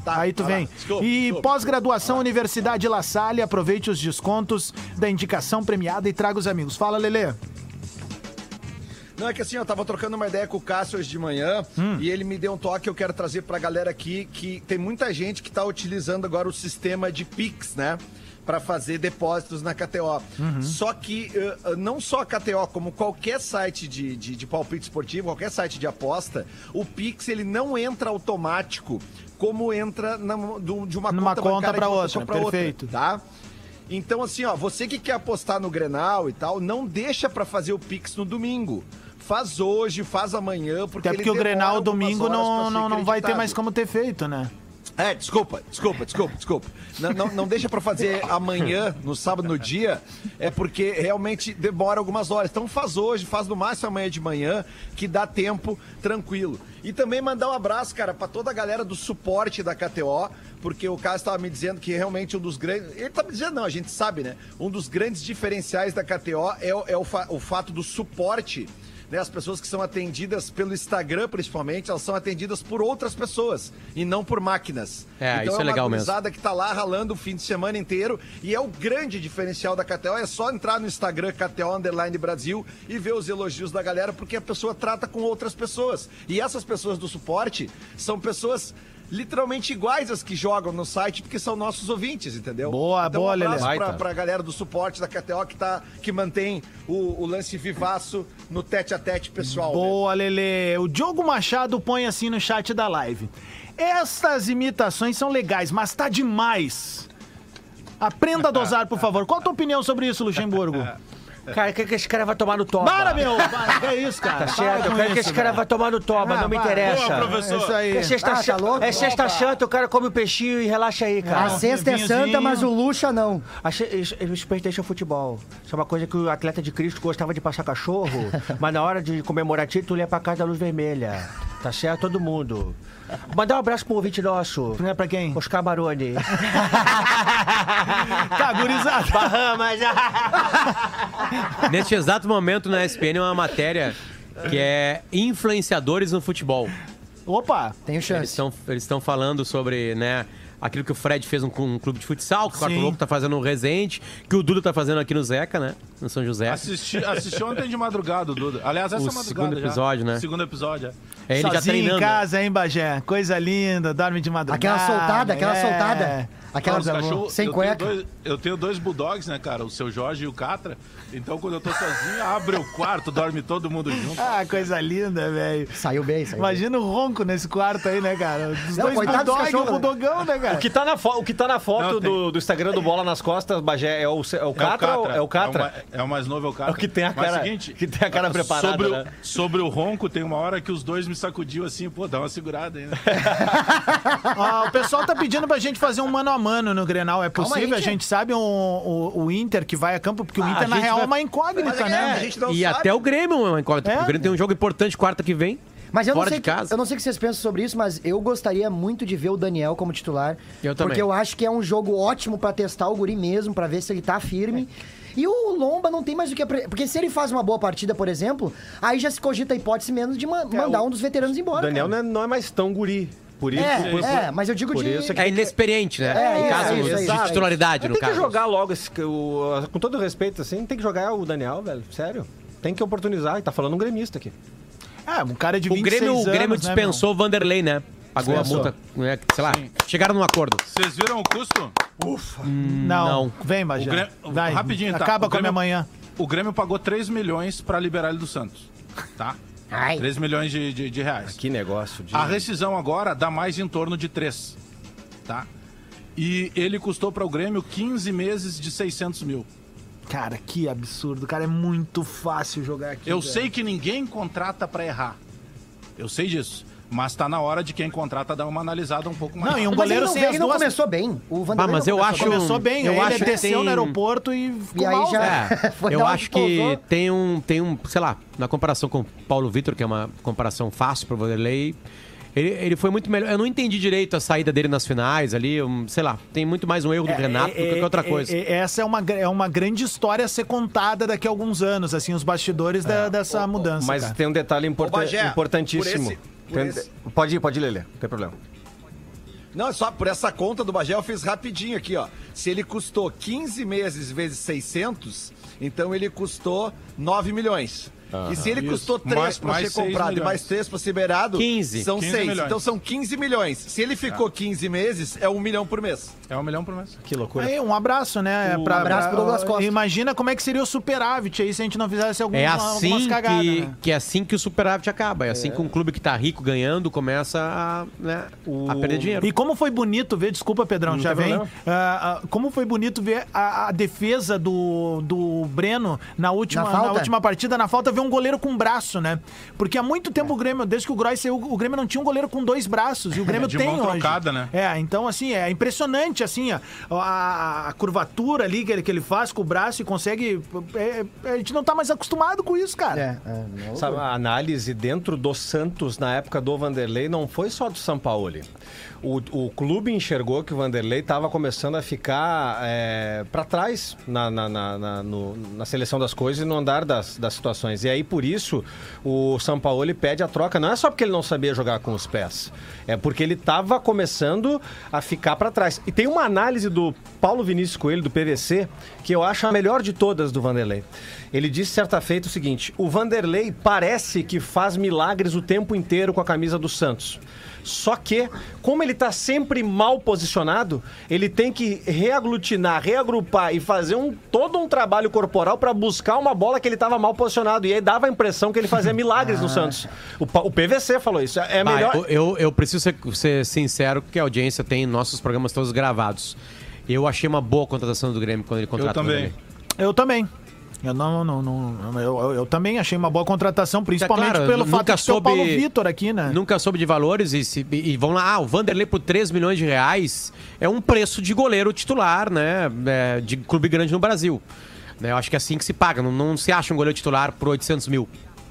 Tá, Aí tu vem. Desculpa, E pós-graduação Universidade La Salle, aproveite os descontos da indicação premiada e traga os amigos. Fala, Lelê. Não, é que assim, eu tava trocando uma ideia com o Cássio hoje de manhã Hum. e ele me deu um toque que eu quero trazer pra galera aqui, que tem muita gente que tá utilizando agora o sistema de Pix, né? Pra fazer depósitos na KTO. Uhum. Só que eh, não só a KTO, como qualquer site de, de, de palpite esportivo, qualquer site de aposta, o Pix ele não entra automático como entra na- de uma Numa conta, uma outra, pra perfeito. tá? Então, assim, ó, você que quer apostar no Grenal e tal, não deixa pra fazer o Pix no domingo. Faz hoje, faz amanhã, porque Até porque o Grenal domingo não, não, não vai ter mais como ter feito, né? É, desculpa, desculpa, desculpa, desculpa. Não, não, não deixa pra fazer amanhã, no sábado, no dia, é porque realmente demora algumas horas. Então faz hoje, faz no máximo amanhã de manhã, que dá tempo tranquilo. E também mandar um abraço, cara, pra toda a galera do suporte da KTO, porque o cara estava me dizendo que realmente um dos grandes. Ele tá me dizendo, não, a gente sabe, né? Um dos grandes diferenciais da KTO é, o- é o, fa- o fato do suporte né, as pessoas que são atendidas pelo Instagram, principalmente, elas são atendidas por outras pessoas e não por máquinas. É, isso é uma legal mesmo. que tá lá ralando o fim de semana inteiro e é o grande diferencial da KTO. É só entrar no Instagram KTO Underline Brasil e ver os elogios da galera, porque a pessoa trata com outras pessoas. E essas pessoas do suporte são pessoas literalmente iguais às que jogam no site, porque são nossos ouvintes, entendeu? Boa, então, boa, um abraço Lelê. pra, pra galera do suporte da KTO que, tá, que mantém o, o lance vivaço no tete a tete pessoal. né? Boa, Lele. O Diogo Machado põe assim no chat da live. Essas imitações são legais, mas tá demais. Aprenda a dosar, por favor. Qual a tua opinião sobre isso, Luxemburgo? Cara, quer que esse cara vai tomar no toba? Para, meu! Para, que é isso, cara? Tá certo, eu quero que isso, esse cara vai tomar no toba, Ah, não me interessa. Boa, professor. Isso aí. É sexta, Ah, tá louco? é sexta santa, o cara come o peixinho e relaxa aí, cara. A sexta é santa, mas o luxa não. Achei, isso- respeito deixa o futebol. Isso é uma coisa que o atleta de Cristo gostava de passar cachorro, mas na hora de comemorar título ia pra casa da luz vermelha. Tá certo, todo mundo. Mandar um abraço pro ouvinte nosso. É pra quem? Oscar Baroni. Tá, gurizada. Bahamas. Neste exato momento na SPN é uma matéria que é influenciadores no futebol. Opa! Tenho chance. eles estão falando sobre, né, aquilo que o Fred fez um, com um clube de futsal, que o Quarto Sim. Louco tá fazendo no Resende, que o Duda tá fazendo aqui no Zeca, né, no São José. Assisti, assisti ontem de madrugada, o Duda. Aliás, essa O madrugada segundo já. episódio, né? Segundo episódio, é. É ele já Sozinho treinando. em casa, hein, Bagé? Coisa linda, dorme de madrugada. Aquela soltada, aquela é. soltada. Aquela Não, os cachorros- sem eu cueca. Tenho dois, eu tenho dois bulldogs, né, cara? O seu Jorge e o Catra. Então, quando eu tô sozinho, abre o quarto, dorme todo mundo junto. Ah, coisa linda, velho. Saiu bem, saiu bem. Imagina o ronco nesse quarto aí, né, cara? Os Não, dois coitado dos bulldog e o né? bulldogão, né, cara? O que tá na, fo- o que tá na foto Não, do, do Instagram do Bola nas Costas, Bagé, é o, é o Catra? ou- É o Catra? É o, ma- é o mais novo, é o Catra. É o que tem a Mas cara- seguinte, que tem a cara preparada, Sobre, né? o, sobre o ronco, tem uma hora que os dois me sacudiu assim, pô, dá uma segurada aí, né? Ah, o pessoal tá pedindo pra gente fazer um mano a mano no Grenal. É Calma possível? aí, a gente sabe um- o, o Inter que vai a campo, porque o Ah, Inter, na real, vai- é uma incógnita, Mas é né? a gente não E sabe. até o Grêmio, é uma incógnita. É? O Grêmio tem um jogo importante quarta que vem. Mas eu não, fora sei de que- casa. eu não sei o que vocês pensam sobre isso, mas eu gostaria muito de ver o Daniel como titular. Eu também. Porque eu acho que é um jogo ótimo pra testar o guri mesmo, pra ver se ele tá firme. E o Lomba não tem mais o que... apre- Porque se ele faz uma boa partida, por exemplo, aí já se cogita a hipótese menos de ma- mandar um dos veteranos O embora. Daniel cara. não é, não é mais tão guri. Por isso, É, por, é, mas eu digo por de... isso é que- É inexperiente, né? É, no isso, caso isso, de titularidade, no tem que caso. jogar logo, esse, o- com todo respeito, assim, tem que jogar o Daniel, velho. Sério. Tem que oportunizar. E tá falando um gremista aqui. É, um cara de O 26 Grêmio, o anos, Grêmio né, dispensou o Vanderlei, né? Pagou Dispensou. a multa, né? Sei lá, chegaram num acordo. Vocês viram o custo? meu? Não. Não. Vem, O Bagé. Grêmio- Vai. rapidinho, tá? Acaba O com a minha Grêmio- manhã. O Grêmio pagou 3 milhões pra liberar ele do Santos, tá? Ai. 3 milhões de, de, de reais. Que negócio de. A rescisão agora dá mais em torno de 3, tá? E ele custou para o Grêmio 15 meses de 600 mil. Cara, que absurdo. Cara, é muito fácil jogar aqui. Eu velho. sei que ninguém contrata para errar. Eu sei disso. Mas tá na hora de quem contrata dar uma analisada um pouco mais. Não, e um Mas ele goleiro não, sem veio- as ele não duas... começou bem. O Vanderlei Ah, mas não eu começou acho- bem. Começou bem, Eu ele acho que desceu tem- no aeroporto e ficou E aí mal, já-? É, Foi eu acho que pousou. tem um, tem um, sei lá, na comparação com o Paulo Vitor, que é uma comparação fácil pro Vanderlei, ele, ele foi muito melhor. Eu não entendi direito a saída dele nas finais ali, um, sei lá, tem muito mais um erro do Renato do que qualquer outra coisa. É, é, essa é uma, é uma grande história a ser contada daqui a alguns anos, assim, os bastidores da- dessa mudança. Mas cara. tem um detalhe importan- Ô, Bagé, importantíssimo. por esse- por Tem- Pode ir, pode ir, Lelê. Não tem problema. Não, é só por essa conta do Bagé eu fiz rapidinho aqui, ó. Se ele custou 15 meses vezes 600, então ele custou 9 milhões. E se ele Isso. custou 3 Mais- para mais ser comprado e milhões. mais 3 para ser liberado, 15. são 15 6. milhões. Então são 15 milhões. Se ele ficou 15 meses, é 1 milhão por mês. É um milhão por mês. Que loucura. Aí, um abraço, né? Um abraço pro Douglas Costa. Imagina como é que seria o superávit aí se a gente não fizesse algum, É algumas assim cagadas, que, né? que é assim que o superávit acaba. É assim que um clube que tá rico ganhando começa a, né, a perder dinheiro. E como foi bonito ver, desculpa, Pedrão, Não já vem. ah, como foi bonito ver a, a defesa do, do Breno na última, Na na, falta? última partida, na falta, ver um goleiro com braço, né? Porque há muito tempo o Grêmio, desde que o Groy saiu, o Grêmio não tinha um goleiro com dois braços. E o Grêmio De tem mão hoje. trocada, né? É, então assim, é impressionante, assim, ó, a, a curvatura ali que ele, que ele faz com o braço e consegue. é, é, a gente não tá mais acostumado com isso, cara. É, é, não- Sabe, a análise dentro do Santos na época do Vanderlei não foi só do São Paulo. O, o clube enxergou que o Vanderlei estava começando a ficar é, para trás na, na, na, na- no- na seleção das coisas e no andar das, das situações. E aí, por isso, o São Paulo pede a troca. Não é só porque ele não sabia jogar com os pés, é porque ele estava começando a ficar para trás. E tem uma análise do Paulo Vinícius Coelho, do PVC, que eu acho a melhor de todas do Vanderlei. Ele disse certa feita o seguinte: o Vanderlei parece que faz milagres o tempo inteiro com a camisa do Santos. Só que, como ele está sempre mal posicionado, ele tem que reaglutinar, reagrupar e fazer um, todo um trabalho corporal para buscar uma bola que ele estava mal posicionado. E aí dava a impressão que ele fazia milagres no Santos. O, o PVC falou isso. É Ah, melhor. eu, eu, eu preciso ser, ser sincero, porque a audiência tem nossos programas todos gravados. Eu achei uma boa contratação do Grêmio quando ele contratou também. o Vanderlei. Eu também. Eu não, não, não eu, eu- eu também achei uma boa contratação, principalmente É claro, pelo fato de ter o soube- Paulo Vitor aqui, né? Nunca soube de valores e, se, e vão lá, ah, o Vanderlei por 3 milhões de reais é um preço de goleiro titular, né? é, de clube grande no Brasil. Né, Eu acho que é assim que se paga. Não, não se acha um goleiro titular por 800 mil.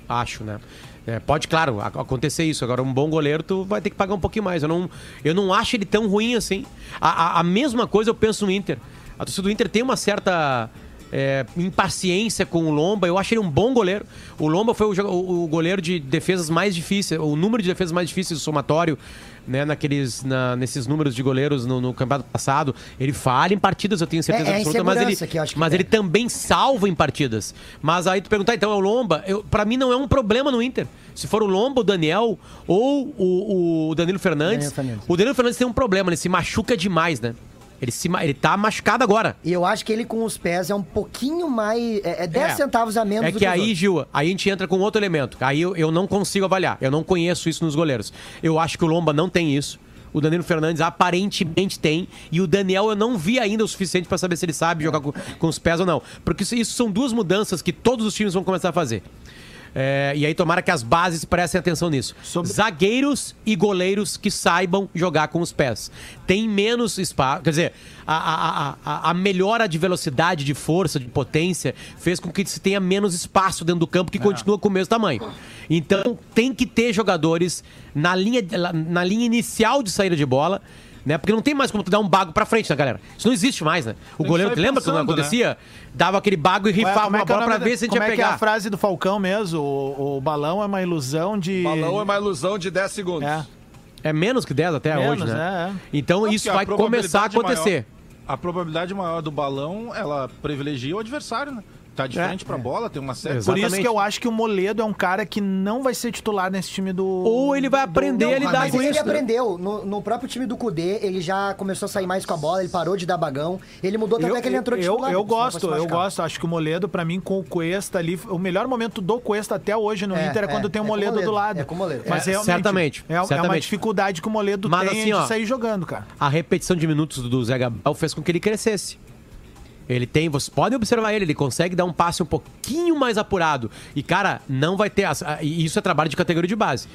Acho, né? É, pode, claro, ac- acontecer isso. Agora, um bom goleiro, tu vai ter que pagar um pouquinho mais. Eu não, eu não acho ele tão ruim assim. A, a- a mesma coisa eu penso no Inter. A torcida do Inter tem uma certa é, impaciência com o Lomba. Eu acho ele um bom goleiro. O Lomba foi o, o- o goleiro de defesas mais difíceis, o número de defesas mais difíceis do somatório, né? Naqueles, na- nesses números de goleiros no, no campeonato passado. Ele falha em partidas, eu tenho certeza É- é a absoluta, mas ele, mas ele também salva em partidas. Mas aí tu perguntar, então é o Lomba? Pra mim não é um problema no Inter. Se for o Lomba, o Daniel ou o, o Danilo Fernandes, Danilo Fernandes. o Danilo Fernandes tem um problema, ele se machuca demais, né? Ele, se, ele tá machucado agora. E eu acho que ele com os pés é um pouquinho mais. É, é 10 É. centavos a menos É do que os aí. Gil, aí a gente entra com outro elemento. Aí eu, eu não consigo avaliar. Eu não conheço isso nos goleiros. Eu acho que o Lomba não tem isso. O Danilo Fernandes aparentemente tem. E o Daniel eu não vi ainda o suficiente pra saber se ele sabe jogar com, com os pés ou não. Porque isso, isso são duas mudanças que todos os times vão começar a fazer. É, e aí tomara que as bases prestem atenção nisso. Zagueiros e goleiros que saibam jogar com os pés. Tem menos espaço. Quer dizer, a, a, a- a, melhora de velocidade, de força, de potência, fez com que se tenha menos espaço dentro do campo que continua com o mesmo tamanho. Então tem que ter jogadores na linha, na linha inicial de saída de bola. Né? Porque não tem mais como tu dar um bago pra frente, né, galera? Isso não existe mais, né? O que goleiro, lembra quando pensando, né? acontecia? Dava aquele bago e Ué, rifava como é uma que é bola pra ver se a gente Como ia é que é a pegar. frase do Falcão mesmo? O, o balão é uma ilusão de. Balão é uma ilusão de 10 segundos. É. É menos que 10 até Menos, hoje, né? é, é. Então Não, isso vai começar a acontecer. maior- a probabilidade maior do balão, ela privilegia o adversário, né? Tá de É. frente pra bola, tem uma série. Por isso Exatamente. que eu acho que o Moledo é um cara que não vai ser titular nesse time do. Ou ele vai aprender a lidar Mas com ele isso. né? aprendeu. No, no próprio time do Cudê, ele já começou a sair mais com a bola, ele parou de dar bagão. Ele mudou tanto Eu, é que ele entrou eu, titular. eu vai gosto, eu gosto. Acho que o Moledo, pra mim, com o Cuesta ali, o melhor momento do Cuesta até hoje no É, Inter é, é, quando tem o é com o Moledo, Moledo, do lado. é com o Moledo. Mas É, realmente, certamente, É, é uma certamente. dificuldade que o Moledo Mas tem assim, ó, de sair jogando, cara. A repetição de minutos do Zé Gabriel fez com que ele crescesse. Ele tem, vocês podem observar ele, ele consegue dar um passe um pouquinho mais apurado. E, cara, não vai ter. as- e isso é trabalho de categoria de base.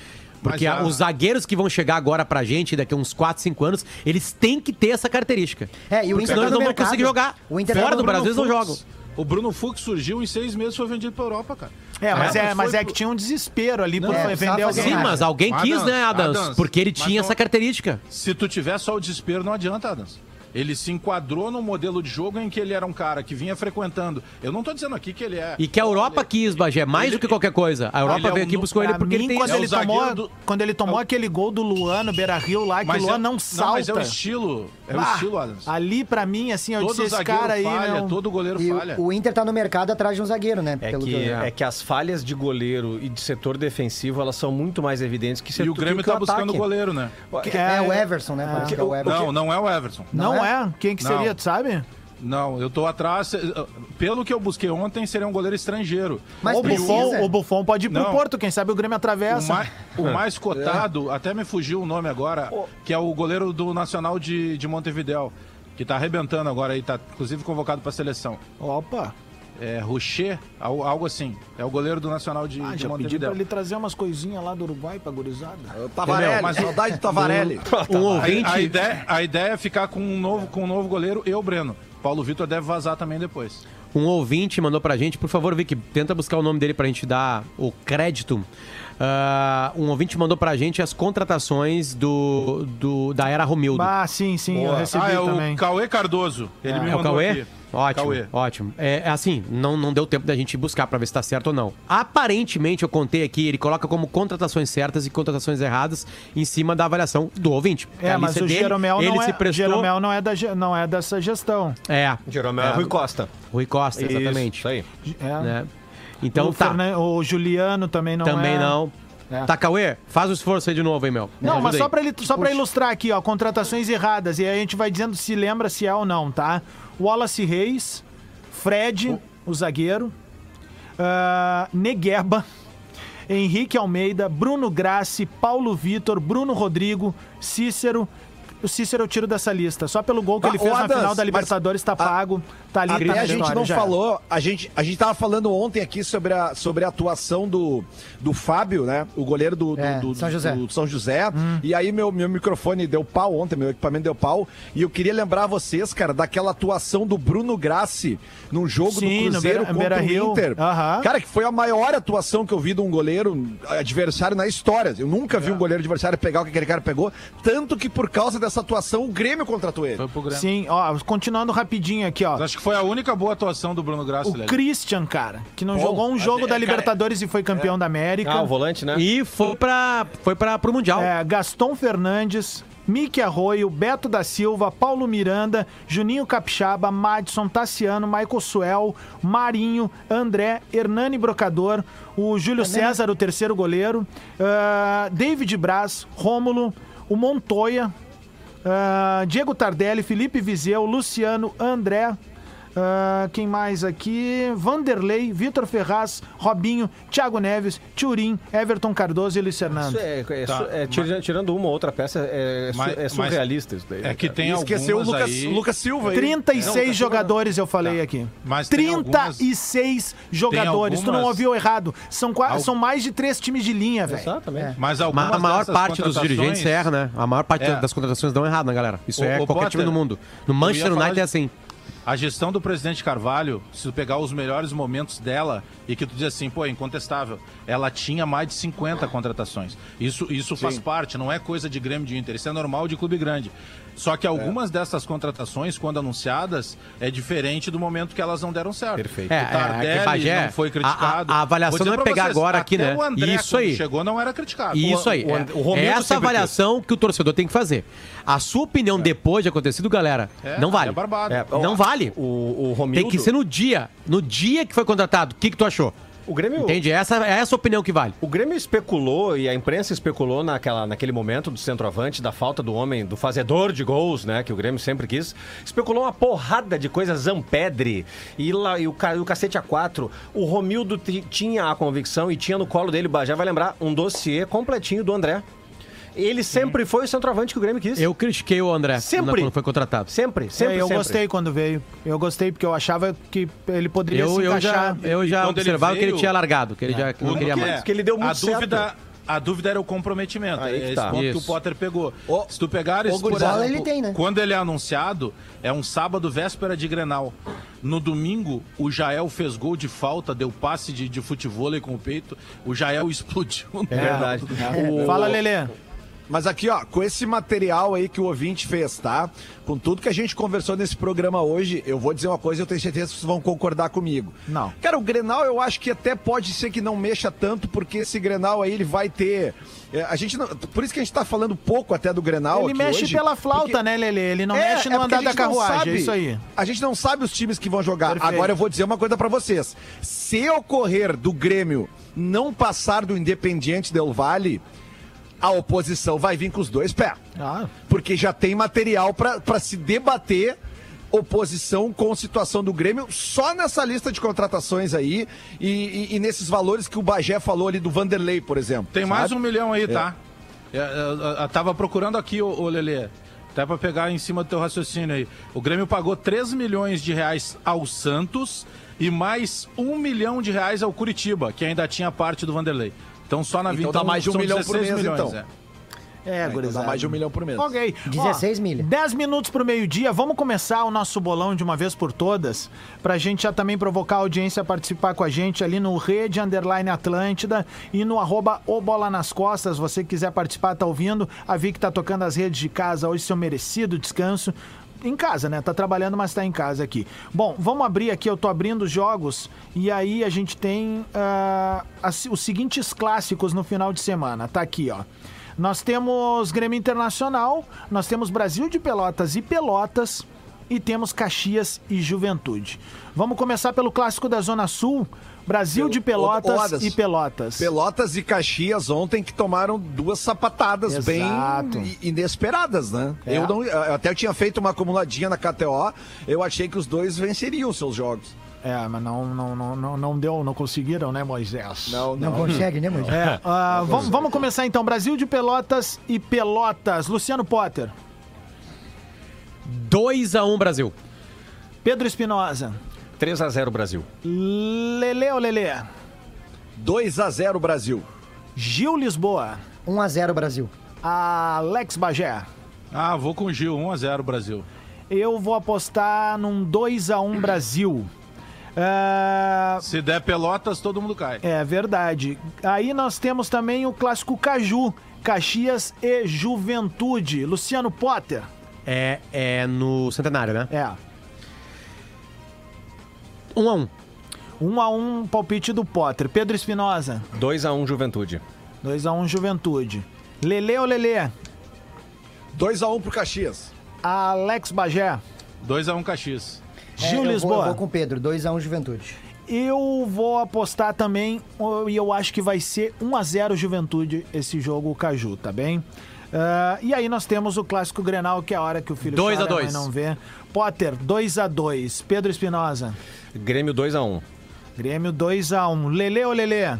Porque a- os zagueiros que vão chegar agora pra gente, daqui a uns 4, 5 anos, eles têm que ter essa característica. É, e o Porque Inter senão tá eles não vão mercado. conseguir jogar. O Inter tá Fora do Brasil, eles não jogam. O Bruno Fux surgiu em seis meses foi vendido pra Europa, cara. É, mas, é, mas mas é que tinha um desespero ali por Não, é, vender alguém. Sim, mas alguém Adams, quis, né, Adams? Adams, Porque ele tinha não- essa característica. Se tu tiver só o desespero, não adianta, Adams. Ele se enquadrou num modelo de jogo em que ele era um cara que vinha frequentando. Eu não tô dizendo aqui que ele é. E que a Europa quis, Bagé, mais Ele- do que qualquer coisa. A Ele Europa é veio um aqui e buscou ele porque mim, ele tem quando, É o ele tomou, do- quando ele tomou aquele gol do Luan no Beira Rio lá, que o Luan é- não salta. mas é o estilo. É o Ah, estilo, Adams. Ali, pra mim, assim, eu Todo disse esse zagueiro cara aí. falha, não- todo goleiro E falha. o, o Inter tá no mercado atrás de um zagueiro, né? É pelo que, eu- é que as falhas de goleiro e de setor defensivo, elas são muito mais evidentes que E o Grêmio que tá buscando ataque. goleiro, né? Que- é, o Everson, né? Que é o Everson. Não, não é o Everson. Não, Não é? Quem que Não. seria, tu sabe? Não, eu tô atrás. eh, Pelo que eu busquei ontem, seria um goleiro estrangeiro. Mas o. Buffon, o Buffon pode ir pro Não. Porto, quem sabe o Grêmio O, atravessa. mais, o mais cotado, até me fugiu o nome agora, que é o goleiro do Nacional de, de Montevidéu, que tá arrebentando agora aí, tá inclusive convocado pra seleção. Opa. É Rocher, al- algo assim. É o goleiro do Nacional de, Ah, de já pedi pra Montevideo. ele trazer umas coisinhas lá do Uruguai pra gurizada. Tavarelli, mas- saudade do Tavarelli. Um A, ouvinte. a ideia, a ideia é ficar com um novo, com um novo goleiro e o Breno. Paulo Vitor deve vazar também depois. Um ouvinte mandou pra gente, por favor, Vicky, tenta buscar o nome dele pra gente dar o crédito. Ah, um ouvinte mandou pra gente as contratações do, do- da era Romildo. Ah, sim, sim, eu recebi ah, é também. o Cauê Cardoso. Ele me É o mandou Cauê? aqui. Ótimo, Cauê. ótimo. É, é assim, não, não deu tempo da gente buscar pra ver se tá certo ou não. Aparentemente, eu contei aqui, ele coloca como contratações certas e contratações erradas em cima da avaliação do ouvinte. É, A mas o dele, Jeromel ele não se é, prestou... Jeromel não é, da, não é dessa gestão. É, Jeromel é Rui Costa. Rui Costa, exatamente. Isso aí. É. Né? Então o, tá, Fernan- o Juliano também não também é. não. É. Tá, Cauê, faz o esforço aí de novo, hein, meu. Me Não, mas só pra, ele, só pra ilustrar aqui, ó, contratações erradas. E aí a gente vai dizendo se lembra se é ou não, tá? Wallace Reis, Fred, o zagueiro, ah, Negueba, Henrique Almeida, Bruno Grassi, Paulo Vitor, Bruno Rodrigo, Cícero. O Cícero eu tiro dessa lista. Só pelo gol que ele fez ô, na Adams, final da Libertadores tá pago. Tá ali, tá Até a gente não já falou, a gente, a gente tava falando ontem aqui sobre a, sobre a atuação do, do Fábio, né? O goleiro do, do, É, do- São José. do São José. Hum. E aí meu, meu microfone deu pau ontem, meu equipamento deu pau. E eu queria lembrar vocês, cara, daquela atuação do Bruno Grassi num jogo Sim, do Cruzeiro Beira- contra o Inter. Aham. Cara, que foi a maior atuação que eu vi de um goleiro adversário na história. Eu nunca vi um goleiro adversário pegar o que aquele cara pegou. Tanto que por causa dessa atuação, o Grêmio contratou ele. Foi pro Grêmio. Sim, ó, continuando rapidinho aqui, ó. Mas Acho que foi a única boa atuação do Bruno Grassi. O. Christian, cara, que não Bom, jogou um jogo é, da cara, Libertadores e foi campeão da América. Ah, o volante, né? E foi, pra, foi pra, pro Mundial. É, Gaston Fernandes, Miki Arroio, Beto da Silva, Paulo Miranda, Juninho Capixaba, Madison, Tassiano, Michael Suel, Marinho, André, Hernani Brocador, o Júlio César, o terceiro goleiro, ah, David Braz, Rômulo, o Montoya, ah, Diego Tardelli, Felipe Vizeu, Luciano, André. Ah, quem mais aqui? Vanderlei, Vitor Ferraz, Robinho, Thiago Neves, Turim, Everton Cardoso e Luiz Fernando. Isso é, é Tá, su- é, tira- tirando uma ou outra peça, é, su- Mas- é mas- surrealista isso daí. É que tem esqueceu o algumas Lucas, aí... Lucas Silva aí. 36 jogadores eu falei aqui. Mas tem 36 jogadores. Tu não algumas- ouviu errado. São, Al- são mais de três times de linha, velho. Exatamente. Mas Ma- algumas a maior parte dos dirigentes erra, né? A maior parte É. das contratações dão errado, né, galera? Isso Ô, é ô, qualquer Potter, time do mundo. No Manchester United de- é assim. A gestão do presidente Carvalho, se tu pegar os melhores momentos dela e que tu diz assim, pô, é incontestável, ela tinha mais de 50 contratações. Isso, isso faz parte, não é coisa de Grêmio de Inter, isso é normal de clube grande. Só que algumas dessas contratações, quando anunciadas, é diferente do momento que elas não deram certo. Perfeito. É, O Tardelli é, que Bagé, não foi criticado. a- a- a avaliação não é pegar agora até aqui, né? O André, Isso aí. chegou, não era criticado. Isso aí. o é- And- o é essa avaliação que o torcedor tem que fazer. A sua opinião depois de acontecido, galera, É, não vale. É barbado. É, Não vale. O, o Romildo... Tem que ser no dia. No dia que foi contratado. O que, que tu achou? O Grêmio... Entende? Essa, é essa a opinião que vale. O Grêmio especulou e a imprensa especulou naquela, naquele momento do centroavante, da falta do homem, do fazedor de gols, né? Que o Grêmio sempre quis. Especulou uma porrada de coisas, Zampedre e, lá, e o, o cacete A4. O Romildo ti- tinha a convicção e tinha no colo dele, Bajé vai lembrar, um dossiê completinho do André. Ele sempre foi o centroavante que o Grêmio quis. Eu critiquei o André Sempre. quando foi contratado. Sempre, sempre, É, eu sempre. gostei quando veio. Eu gostei porque eu achava que ele poderia Eu, se eu já, eu já quando ele observava que ele veio- tinha largado, que ele já que não O- queria que mais. é, que ele deu muito a dúvida, certo. A dúvida era o comprometimento. Aí é que esse tá. ponto que o Isso. Potter pegou. Ô, Se tu pegares, ô, por exemplo, ele tem, né? quando ele é anunciado, é um sábado véspera de Grenal. No domingo, o Jael fez gol de falta, deu passe de, de futebol com o peito. O Jael explodiu. no É verdade. Grenal. Fala, Lelê. Mas aqui, ó, com esse material aí que o ouvinte fez, tá? Com tudo que a gente conversou nesse programa hoje, eu vou dizer uma coisa e eu tenho certeza que vocês vão concordar comigo. Não. Cara, o Grenal eu acho que até pode ser que não mexa tanto, porque esse Grenal aí ele vai ter. é, a gente não, por isso que a gente tá falando pouco até do Grenal. Ele mexe hoje, pela flauta, porque- né, Lelê? Ele não É, mexe é no a andar da carruagem, sabe- é isso aí. A gente não sabe os times que vão jogar. Perfeito. Agora eu vou dizer uma coisa pra vocês. Se ocorrer do Grêmio não passar do Independiente Del Vale, a oposição vai vir com os dois pés. Ah, Porque já tem material pra pra se debater oposição com a situação do Grêmio só nessa lista de contratações aí e, e- e nesses valores que o Bagé falou ali do Vanderlei, por exemplo. Tem mais sabe? um milhão aí, tá? É, é, Eu, tava procurando aqui, ô, ô Lelê. Até pra pegar em cima do teu raciocínio aí. O Grêmio pagou 3 milhões de reais ao Santos e mais um milhão de reais ao Curitiba, que ainda tinha parte do Vanderlei. Então só na Então dá mais de um milhão por 16 mês, milhões, então. é. É, Então gurizada. dá mais de um milhão por mês. Ok. 16 milha. 10 minutos pro meio-dia. Vamos começar o nosso bolão de uma vez por todas. Pra gente já também provocar a audiência a participar com a gente ali no Rede Underline Atlântida e no arroba o Bola nas Costas. Você que quiser participar, tá ouvindo. A Vic tá tocando as redes de casa hoje, seu merecido descanso. Em casa, né? Tá trabalhando, mas tá em casa aqui. Bom, vamos abrir aqui. Eu tô abrindo os jogos e aí a gente tem ah, as- os seguintes clássicos no final de semana. Tá aqui, ó. Nós temos Grêmio Internacional, nós temos Brasil de Pelotas e Pelotas e temos Caxias e Juventude. Vamos começar pelo clássico da Zona Sul, Brasil de Pelotas e Pelotas. Pelotas e Caxias ontem que tomaram duas sapatadas Exato. bem inesperadas, né? É. Eu, não, eu até tinha feito uma acumuladinha na KTO, eu achei que os dois venceriam seus jogos. É, mas não, não, não, não, não deu, não conseguiram, né, Moisés? Não, Não consegue, né, Moisés? É, ah, vamos, vamos começar então. Brasil de Pelotas e Pelotas. Luciano Potter, 2x1 Brasil. Pedro Espinosa, 3x0 Brasil. Lele ou Lele, 2 a 0 Brasil. Gil Lisboa, 1x0 Brasil. Alex Bagé. Ah, vou com o Gil, 1x0 Brasil. Eu vou apostar num 2x1 Brasil. Ah, Se der Pelotas, todo mundo cai. é verdade. Aí nós temos também o clássico Caju, Caxias e Juventude. Luciano Potter. É, é no Centenário, né? É. 1x1. 1x1 palpite do Potter. Pedro Espinosa. 2x1 Juventude. 2x1 Juventude. Lele ou Lele? 2 a 1 pro Caxias. Alex Bagé. 2x1 Caxias. É, Gil eu vou- Lisboa. Eu vou com o Pedro, 2x1 Juventude. Eu vou apostar também, e eu acho que vai ser 1x0 Juventude esse jogo, o Caju, tá bem? Ah, e aí nós temos o clássico Grenal, que é a hora que o filho Dois a chora, a dois. não vê. Potter, 2x2. Pedro Espinosa. Grêmio 2x1. Grêmio 2x1. Lele ou Lele?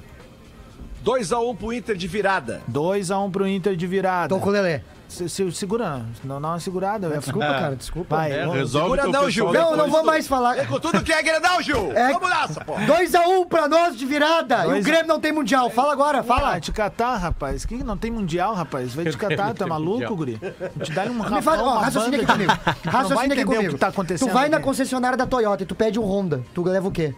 2 a 1 pro Inter de virada. 2x1 pro Inter de virada. Tô com o Lelê. Se, se- segura, não dá uma segurada. eu ia- Desculpa, cara, desculpa. Vai, É, resolve Segura não, Gil. Não, não vou mais falar. É com tudo que é Grenal, Gil. É- Vamos nessa, pô. 2x1 pra nós de virada. E Dois o Grêmio não tem mundial. Fala agora, fala. Ah, te catar, rapaz. Que não tem mundial, rapaz. Vai te catar, tá maluco, mundial. guri? Vou te dar um Me rapaz, fala, ó, raciocina aqui comigo. Tu vai Raciocina aqui comigo. o que tá acontecendo. Tu vai na concessionária da Toyota e tu pede um Honda. Tu leva o quê?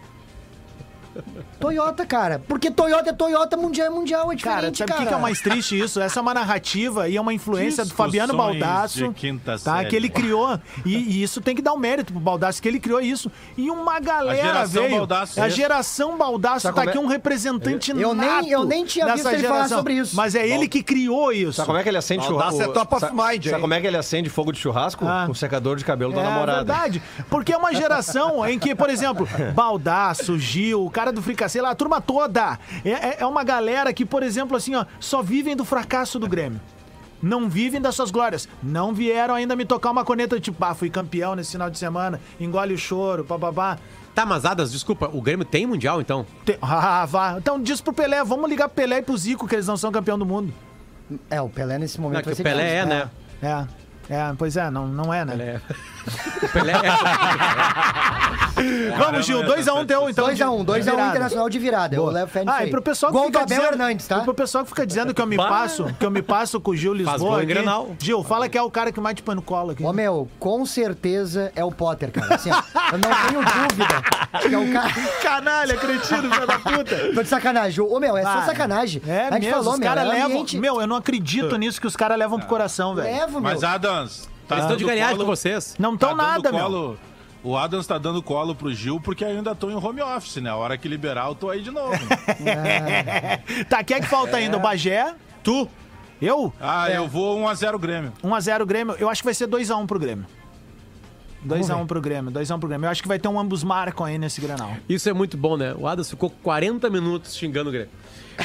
Toyota, cara. Porque Toyota é Toyota, mundial é mundial, é Cara, diferente, sabe o cara. que que é o mais triste isso? Essa é uma narrativa e é uma influência do Fabiano Baldasso, tá? série. Que ele criou. E, e isso tem que dar um mérito pro Baldasso, que ele criou isso. E uma galera veio. Baldasso. a geração Baldasso tá é- aqui um representante Eu nem- nato eu nem tinha visto ele falar geração. sobre isso. Mas é ele que criou isso. Sabe como é que ele acende Baldasso churrasco? é top of mind, Sabe como é que ele acende fogo de churrasco? Ah. Com o secador de cabelo da É namorada. verdade. Porque é uma geração em que, por exemplo, Baldaço, Gil, o cara do Fricassê lá, a turma toda. É, é- é uma galera que, por exemplo, assim, ó, só vivem do fracasso do Grêmio. Não vivem das suas glórias. Não vieram ainda me tocar uma corneta tipo, ah, fui campeão nesse final de semana, engole o choro, bababá. Tá, mas Adas, desculpa, o Grêmio tem Mundial, então? Te- Ah, vá. Então diz pro Pelé, vamos ligar pro Pelé e pro Zico, que eles não são campeão do mundo. É, o Pelé nesse Não, momento que vai o ser Pelé é, né? É. É, pois é, não, não é, né? Pelé. O Pelé é. Vamos, Gil, 2x1 teu, então. 2x1, de 2x1 virada. Internacional de virada. Eu levo fé nisso Ah, aí. e pro pessoal que Gol fica do Abel dizendo, Hernandes, tá? e pro pessoal que fica dizendo que eu me Bah. passo, que eu me passo com o Gil Lisboa aqui. Gil, fala que é o cara que mais te põe no colo aqui. Ô, meu, com certeza é o Potter, cara. Assim, ó, eu não tenho dúvida que é o cara... Canalha, cretino, filho da puta. Tô de sacanagem. Ô, meu, é só Ah, sacanagem. É a gente mesmo, falou, os meu, caras é levam... ambiente- Meu, eu não acredito nisso que os caras levam pro coração, velho. Levo, meu. Mas, Adams, tá Eles estão de ganhar com vocês. Não tão tá nada, meu. colo- O Adams tá dando colo pro Gil porque ainda tô em home office, né? A hora que liberar, eu tô aí de novo. Tá, quem é que falta ainda? O Bagé? Tu? Eu? Ah, eu vou 1x0 Grêmio. 1x0 Grêmio. Eu acho que vai ser 2x1 pro Grêmio. 2x1 pro Grêmio, 2x1 pro Grêmio. Eu acho que vai ter um ambos marcam aí nesse Grenal. Isso é muito bom, né? O Adas ficou 40 minutos xingando o Grêmio.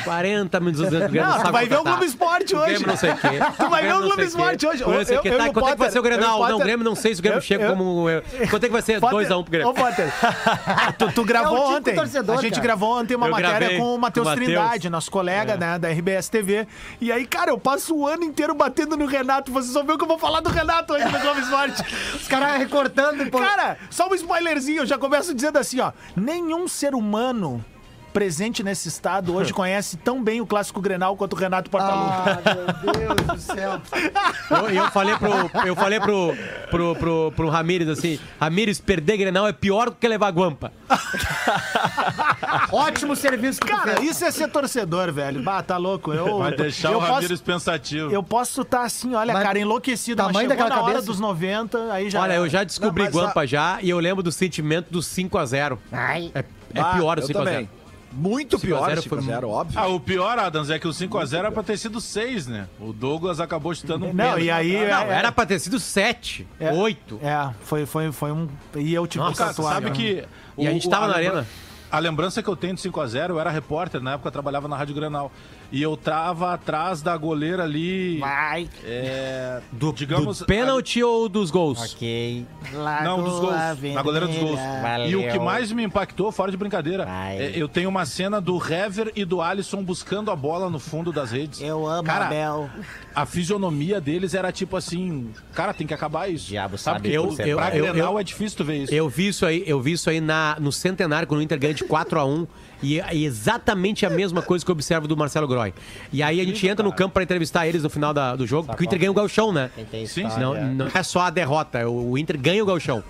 40 minutos dizendo que o Grêmio Não, tu vai ver o. Globo Esporte hoje. Grêmio não sei o quê. Tu vai ver o Globo Esporte hoje. Eu- Tá, eu- quanto é que vai ser o Grenal? eu- Não, o Grêmio não sei se o Grêmio eu- chega eu- como... Quanto é que vai ser? Potter- 2x1 pro Grêmio. Ô, Potter, tu, tu gravou É tipo ontem. torcedor, a gente cara. gravou ontem uma Eu matéria com o Matheus. Trindade, nosso colega né, da RBS TV. E aí, cara, eu passo o ano inteiro batendo no Renato. Vocês vão ver o que eu vou falar do Renato hoje no Globo Esporte. Os caras recortando. pô. Cara, só um spoilerzinho. Eu já começo dizendo assim, ó. Nenhum ser humano presente nesse estado hoje conhece tão bem o clássico Grenal quanto o Renato Portaluppi. Ah, meu Deus do céu. Eu, eu falei pro, eu falei pro, pro, pro, pro Ramires assim, Ramires, perder Grenal é pior do que levar guampa. Ótimo serviço que Cara, isso é ser torcedor, velho. Bah, tá louco. Eu, Vai deixar eu o posso- Ramires pensativo. Eu posso estar assim, olha, Mas cara, enlouquecido. Mas tamanho chegou daquela na hora cabeça? dos 90, aí já. Olha, eu já descobri Não, mas guampa já e eu lembro do sentimento do 5x0. Ai. É, é Ah, pior o eu 5x0. também. Muito 5 a pior, 0 5x0, foi- óbvio. Ah, o pior, Adams, é que o 5x0 era pra ter sido 6, né? O Douglas acabou chutando um Não, pênalti. e aí. Não, é- era pra ter sido 7, é- 8. É, foi, foi, foi um. E eu tive Nossa, tatuar. Sabe que. E a gente tava na lembra- arena. A lembrança que eu tenho de 5x0, eu era repórter, na época eu trabalhava na Rádio Granal. E eu tava atrás da goleira ali. Vai. É, Do, digamos. do pênalti ou dos gols? Ok. Não, dos gols. Na goleira dos gols. E o que Valeu. mais me impactou, fora de brincadeira, é, eu tenho uma cena do Hever e do Alisson buscando a bola no fundo das redes. Eu amo Cara, a Bel. A fisionomia deles era tipo assim, cara, tem que acabar isso. Diabo Sabe sabe que eu- eu, eu- pra eu- Grenal eu- é difícil tu ver isso. Eu vi isso aí, eu vi isso aí na, no centenário, quando o Inter ganha de 4x1. E é exatamente a mesma coisa que eu observo do Marcelo Groy. E aí a gente entra no campo pra entrevistar eles no final da- do jogo, porque o Inter ganha o Galchão, né? Sim. Não, não é só a derrota, o Inter ganha o Galchão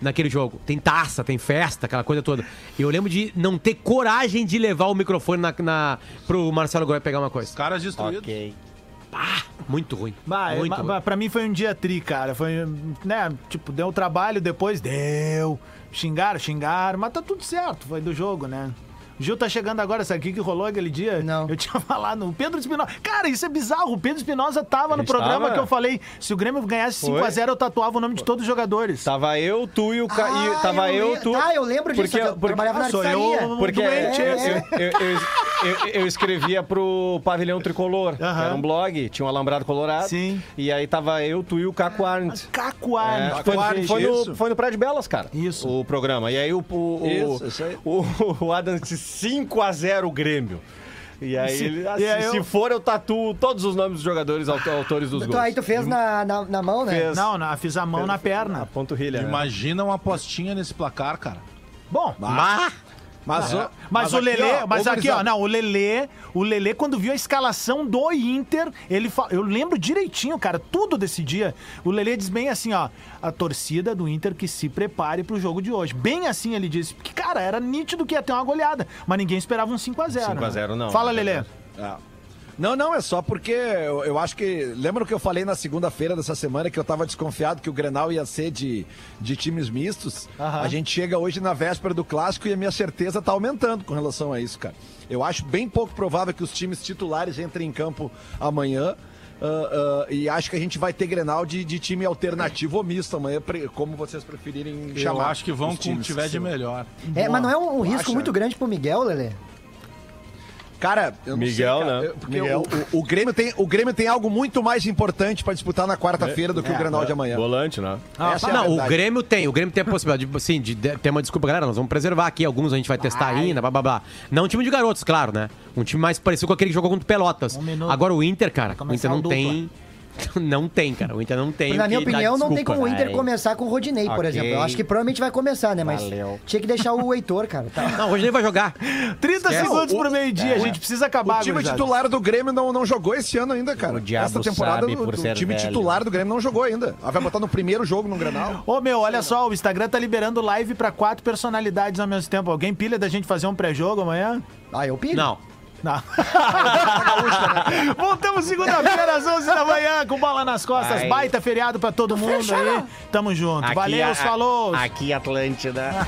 naquele jogo. Tem taça, tem festa, aquela coisa toda. E eu lembro de não ter coragem de levar o microfone na, na, pro Marcelo Groy pegar uma coisa. Os caras destruídos. Ok. Muito ruim. Bah, muito ma- ruim. pra mim foi um dia tri, cara. Foi, né, tipo, deu trabalho, depois deu. Xingaram, xingaram, mas tá tudo certo, foi do jogo, né? O Gil tá chegando agora, sabe o que, que rolou aquele dia? Não. Eu tinha falado, o Pedro Espinosa. Cara, isso é bizarro. O Pedro Espinosa tava no Ele programa estava? que eu falei: se o Grêmio ganhasse Foi. 5x0, eu tatuava o nome de todos os jogadores. Tava eu, tu e o... Ca... e- Ah, tava eu, le- tu... Ah, eu lembro disso. Porque- eu porque- trabalhava na sou eu Porque doente, eu, esse. eu, eu, eu- eu escrevia pro Pavilhão Tricolor, que Aham. era um blog, tinha um alambrado colorado. Sim. E aí tava eu, tu e o Caco Arndt. Caco É, Arndt. foi, Arndt, foi isso. no, foi no Prédio Belas, cara. Isso. O programa. E aí o, o, o, Isso, isso aí. o, o Adam disse 5x0 o Grêmio. E aí Se- ele, e aí eu- se for, eu tatuo todos os nomes dos jogadores auto- autores dos gols. aí tu fez na, na, na mão, né? Fez. Não, não, fiz a mão na A perna. panturrilha. né? Imagina uma apostinha nesse placar, cara. Bom, Mas, ó, Mas, o aqui, Lelê, ó, mas aqui, ó, não, o Lelê, o Lelê, quando viu a escalação do Inter, ele fa... eu lembro direitinho, cara, tudo desse dia. O Lelê diz bem assim, ó, a torcida do Inter que se prepare pro jogo de hoje. Bem assim ele disse, porque, cara, era nítido que ia ter uma goleada, mas ninguém esperava um 5x0. 5x0 não, Fala, não é Lelê. É. Não, não, é só porque eu, eu acho que. Lembra o que eu falei na segunda-feira dessa semana que eu tava desconfiado que o Grenal ia ser de, de times mistos? Aham. A gente chega hoje na véspera do clássico e a minha certeza tá aumentando com relação a isso, cara. Eu acho bem pouco provável que os times titulares entrem em campo amanhã. ah, ah, e acho que a gente vai ter Grenal de, de time alternativo ou misto amanhã, como vocês preferirem Eu chamar. acho que vão com o tiver de melhor. É, mas não é um, um risco acha? muito grande pro Miguel, Lelê? Cara, eu não Miguel, sei, cara. né? Porque Miguel. O, o- o Grêmio tem, o Grêmio tem algo muito mais importante pra disputar na quarta-feira do que o Grenal de amanhã. Volante, né? Essa é não, o. Grêmio tem. O Grêmio tem a possibilidade de, assim, de, de ter uma desculpa, galera. Nós vamos preservar aqui. Alguns a gente vai testar ainda, blá blá blá. Não um time de garotos, claro, né? Um time mais parecido com aquele que jogou contra o Pelotas. Um. Agora o Inter, cara, o Inter não dupla. Não tem, cara. O Inter não tem. Na o minha opinião, não tem como o Inter vai. começar com o Rodinei, por exemplo. Eu acho que provavelmente vai começar, né? Mas Valeu. tinha que deixar o Heitor, cara. Tá. Não, hoje nem vai jogar. 30 segundos pro meio-dia, a gente precisa acabar, O time gurizada. titular do Grêmio não, não jogou esse ano ainda, cara. O diabo Essa temporada sabe o- o time velho. titular do Grêmio não jogou ainda. Ah, vai botar no primeiro jogo no Grenal. Ô, meu, olha só, o Instagram tá liberando live pra quatro personalidades ao mesmo tempo. Alguém pilha da gente fazer um pré-jogo amanhã? Ah, eu pilho. Não. Não. Voltamos segunda-feira às 11 da manhã com bola nas costas. Baita feriado pra todo mundo aí. Tamo junto. Valeu, a- falou. Aqui, Atlântida.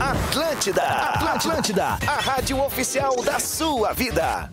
Atlântida, Atlântida, a rádio oficial da sua vida.